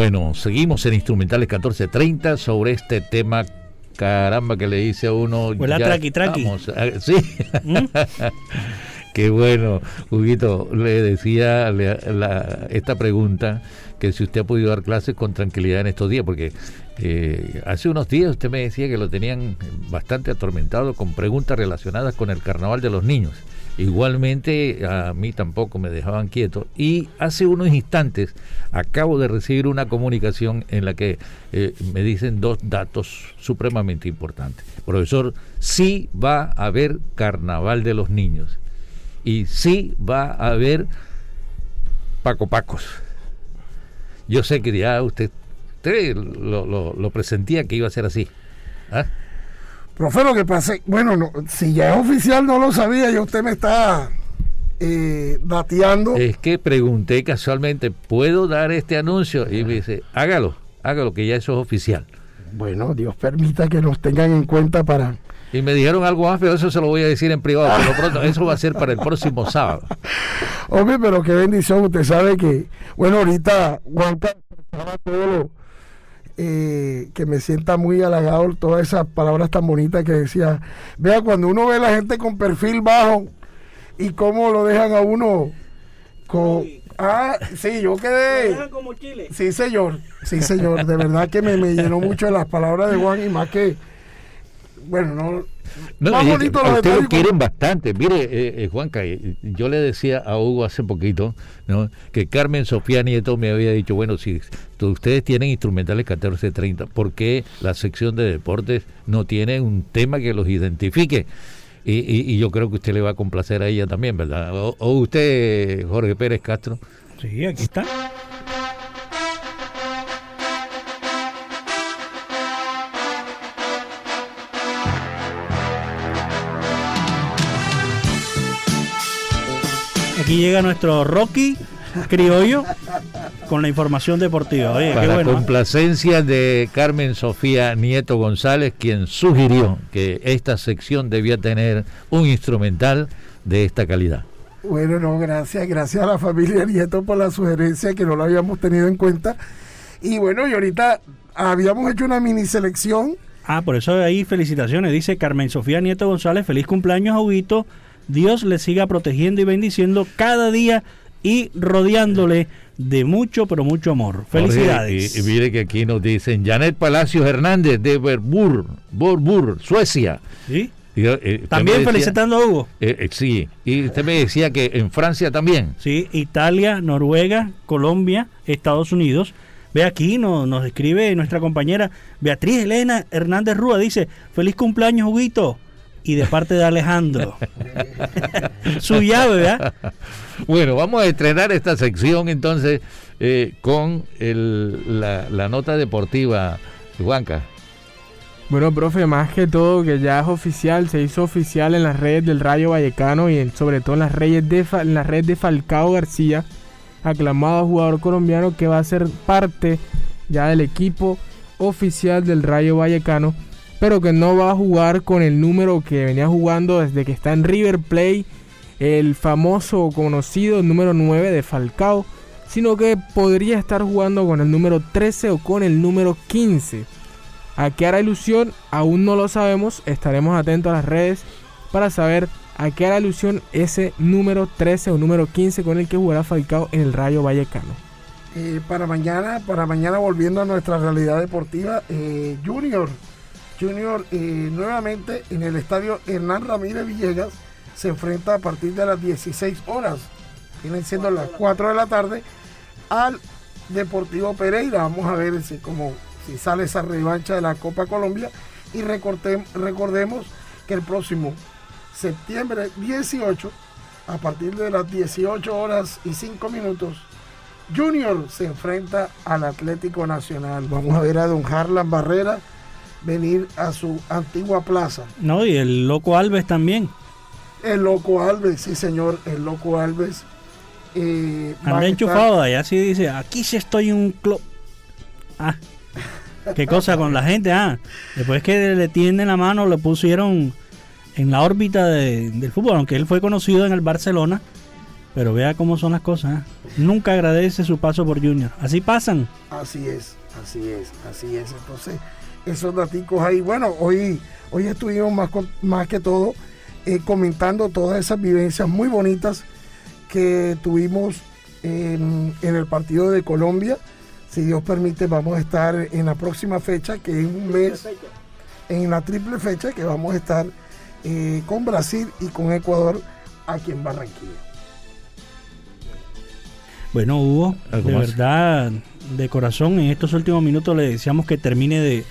Bueno, seguimos en Instrumentales 1430 sobre este tema caramba que le dice a uno. Huele traqui traqui. Sí. ¿Mm? Qué bueno, Huguito, le decía esta pregunta que si usted ha podido dar clases con tranquilidad en estos días, porque eh, hace unos días usted me decía que lo tenían bastante atormentado con preguntas relacionadas con el carnaval de los niños. Igualmente a mí tampoco me dejaban quieto y hace unos instantes acabo de recibir una comunicación en la que eh, me dicen dos datos supremamente importantes. Profesor, sí va a haber carnaval de los niños y sí va a haber Paco Pacos. Yo sé que ya usted, lo, presentía que iba a ser así. ¿Ah? Profe, lo que pasa, bueno, no, si ya es oficial no lo sabía y usted me está eh, dateando. Es que pregunté casualmente, ¿puedo dar este anuncio? Y me dice, hágalo, hágalo, que ya eso es oficial. Bueno, Dios permita que nos tengan en cuenta para... Y me dijeron algo más, pero eso se lo voy a decir en privado, pero pronto, eso va a ser para el próximo sábado. Hombre, pero qué bendición, usted sabe que, bueno, ahorita Juan todo lo eh, que me sienta muy halagado todas esas palabras tan bonitas que decía. Vea, cuando uno ve a la gente con perfil bajo y cómo lo dejan a uno con... Ah, sí, yo quedé... Sí, señor, sí, señor, de verdad que me, me llenó mucho las palabras de Juan y más que... Bueno, no, no, usted lo quieren bastante. Mire, eh, eh, Juanca, eh, yo le decía a Hugo hace poquito ¿no? que Carmen Sofía Nieto me había dicho, bueno, si ustedes tienen instrumentales 1430, ¿por qué la sección de deportes no tiene un tema que los identifique? Y, yo creo que usted le va a complacer a ella también, ¿verdad? o usted, Jorge Pérez Castro. Sí, aquí está. Aquí llega nuestro Rocky criollo con la información deportiva. Para complacencia de Carmen Sofía Nieto González, quien sugirió que esta sección debía tener un instrumental de esta calidad. Bueno, no, gracias, gracias a la familia Nieto por la sugerencia que no la habíamos tenido en cuenta. Y bueno, y ahorita habíamos hecho una mini selección. Ah, por eso ahí felicitaciones. Dice Carmen Sofía Nieto González, feliz cumpleaños, Huguito Dios le siga protegiendo y bendiciendo cada día y rodeándole de mucho, pero mucho amor. Felicidades. y, mire que aquí nos dicen Janet Palacios Hernández de Berbur, Borbur, Suecia. ¿Sí? Eh, también felicitando a Hugo. Eh, eh, sí, y usted me decía que en Francia también. Sí, Italia, Noruega, Colombia, Estados Unidos. Ve aquí, nos, nos escribe nuestra compañera Beatriz Elena Hernández Rúa, dice, feliz cumpleaños, Huguito y de parte de Alejandro. Su llave, ¿verdad? Bueno, vamos a estrenar esta sección entonces eh, con la, nota deportiva, Juanca. Bueno, profe, más que todo que ya es oficial, se hizo oficial en las redes del Rayo Vallecano y sobre todo en las, redes de, en las redes de Falcao García, aclamado jugador colombiano que va a ser parte ya del equipo oficial del Rayo Vallecano pero que no va a jugar con el número que venía jugando desde que está en River Play, el famoso conocido número 9 de Falcao, sino que podría estar jugando con el número 13 o con el número 15. ¿A qué hará ilusión? Aún no lo sabemos, estaremos atentos a las redes para saber a qué hará ilusión ese número 13 o número 15 con el que jugará Falcao en el Rayo Vallecano. Eh, para mañana, para mañana volviendo a nuestra realidad deportiva, eh, Junior Junior eh, nuevamente en el estadio Hernán Ramírez Villegas se enfrenta a partir de las 16 horas, vienen siendo las 4 de la tarde, al Deportivo Pereira. Vamos a ver si, como, si sale esa revancha de la Copa Colombia y recordemos que el próximo septiembre 18, a partir de las 18 horas y 5 minutos, Junior se enfrenta al Atlético Nacional. Vamos a ver a don Harlan Barrera venir a su antigua plaza. No, y el Loco Alves también. El Loco Alves, sí señor, el Loco Alves. Eh, Anda enchufado allá, sí dice, aquí sí estoy en un club. Ah, qué cosa con la gente, ah. Después que le tienden la mano, le pusieron en la órbita del fútbol, aunque él fue conocido en el Barcelona, Pero vea cómo son las cosas. ¿eh? Nunca agradece su paso por Junior. Así pasan. Así es, así es, así es. Entonces, esos daticos ahí. Bueno, hoy, hoy estuvimos más, más que todo eh, comentando todas esas vivencias muy bonitas que tuvimos en, en, el partido de Colombia. Si Dios permite, vamos a estar en la próxima fecha, que es un mes, en la triple fecha, que vamos a estar eh, con Brasil y con Ecuador aquí en Barranquilla. Bueno, Hugo, de verdad, de corazón, en estos últimos minutos le deseamos que termine de,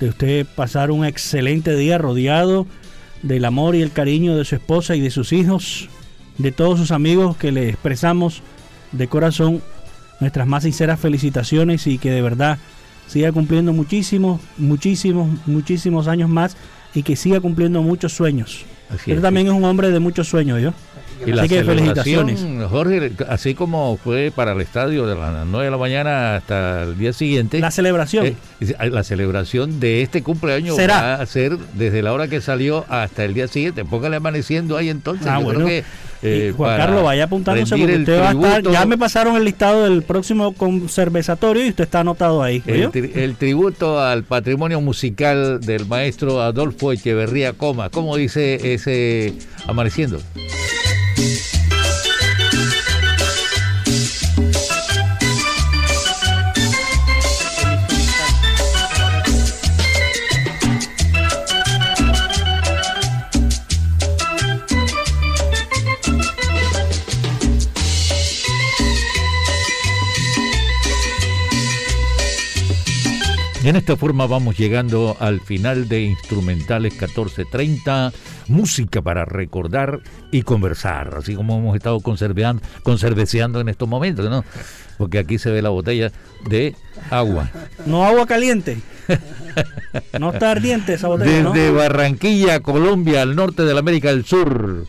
de usted pasar un excelente día rodeado del amor y el cariño de su esposa y de sus hijos, de todos sus amigos que le expresamos de corazón nuestras más sinceras felicitaciones y que de verdad siga cumpliendo muchísimos, muchísimos, muchísimos años más y que siga cumpliendo muchos sueños. Él también es un hombre de muchos sueños, ¿yo? Y la que felicitaciones. Jorge, así como fue para el estadio de las 9 de la mañana hasta el día siguiente. La celebración. Eh, la celebración de este cumpleaños va a ser desde la hora que salió hasta el día siguiente. Póngale amaneciendo ahí entonces. Ah, bueno. que, eh, Juan Carlos, vaya apuntándose porque usted va a estar. Ya me pasaron el listado del próximo conservatorio y usted está anotado ahí. El, el, tributo al patrimonio musical del maestro Adolfo Echeverría Coma. ¿Cómo dice ese amaneciendo? En esta forma vamos llegando al final de Instrumentales 1430, música para recordar y conversar, así como hemos estado conserveceando en estos momentos, ¿no? Porque aquí se ve la botella de agua. No agua caliente. No está ardiente esa botella. Desde Barranquilla, Colombia, al norte de la América del Sur.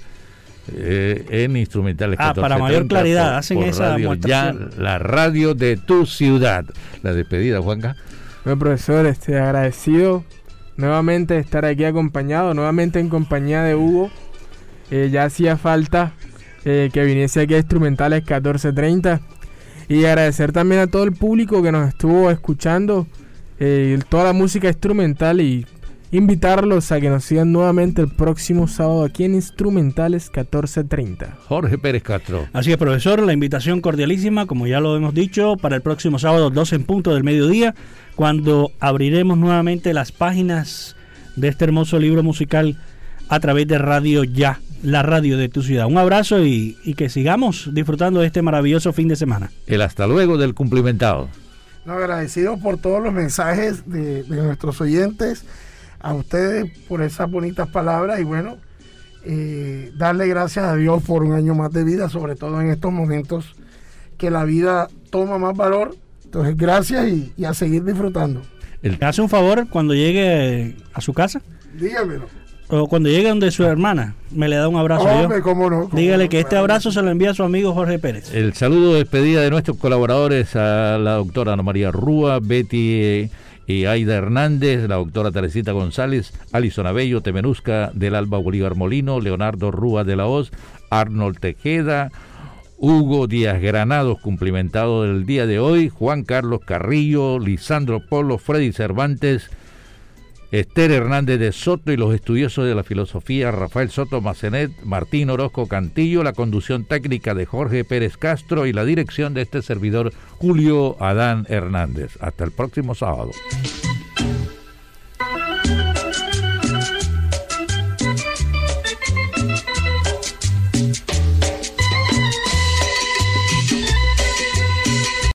Eh, en Instrumentales ah, para mayor claridad, hacen esa radio, ya la radio de tu ciudad. La despedida, Juanca. Bueno, profesor, este, agradecido nuevamente de estar aquí acompañado, nuevamente en compañía de Hugo. Eh, ya hacía falta eh, que viniese aquí a Instrumentales 1430. Y agradecer también a todo el público que nos estuvo escuchando eh, toda la música instrumental y invitarlos a que nos sigan nuevamente el próximo sábado aquí en Instrumentales 1430. Jorge Pérez Castro. Así es, profesor, la invitación cordialísima, como ya lo hemos dicho, para el próximo sábado 12 en punto del mediodía, cuando abriremos nuevamente las páginas de este hermoso libro musical a través de Radio Ya, la radio de tu ciudad. Un abrazo y, que sigamos disfrutando de este maravilloso fin de semana. El hasta luego del cumplimentado. No, agradecido por todos los mensajes de, de nuestros oyentes a ustedes por esas bonitas palabras y bueno, eh, darle gracias a Dios por un año más de vida, sobre todo en estos momentos que la vida toma más valor. Entonces, gracias y, a seguir disfrutando. ¿Le hace un favor cuando llegue a su casa? Dígamelo. O cuando llegue donde su hermana, me le da un abrazo. Hombre, cómo no, Dígale que este abrazo se lo envía a su amigo Jorge Pérez. El saludo de despedida de nuestros colaboradores a la doctora Ana María Rúa, Betty y Aida Hernández, la doctora Teresita González, Alison Abello, Temenusca del Alba Bolívar Molino, Leonardo Rúa de la Hoz, Arnold Tejeda, Hugo Díaz Granados, cumplimentado del día de hoy, Juan Carlos Carrillo, Lisandro Polo, Freddy Cervantes, Esther Hernández de Soto y los estudiosos de la filosofía Rafael Soto Macenet, Martín Orozco Cantillo, la conducción técnica de Jorge Pérez Castro y la dirección de este servidor Julio Adán Hernández. Hasta el próximo sábado.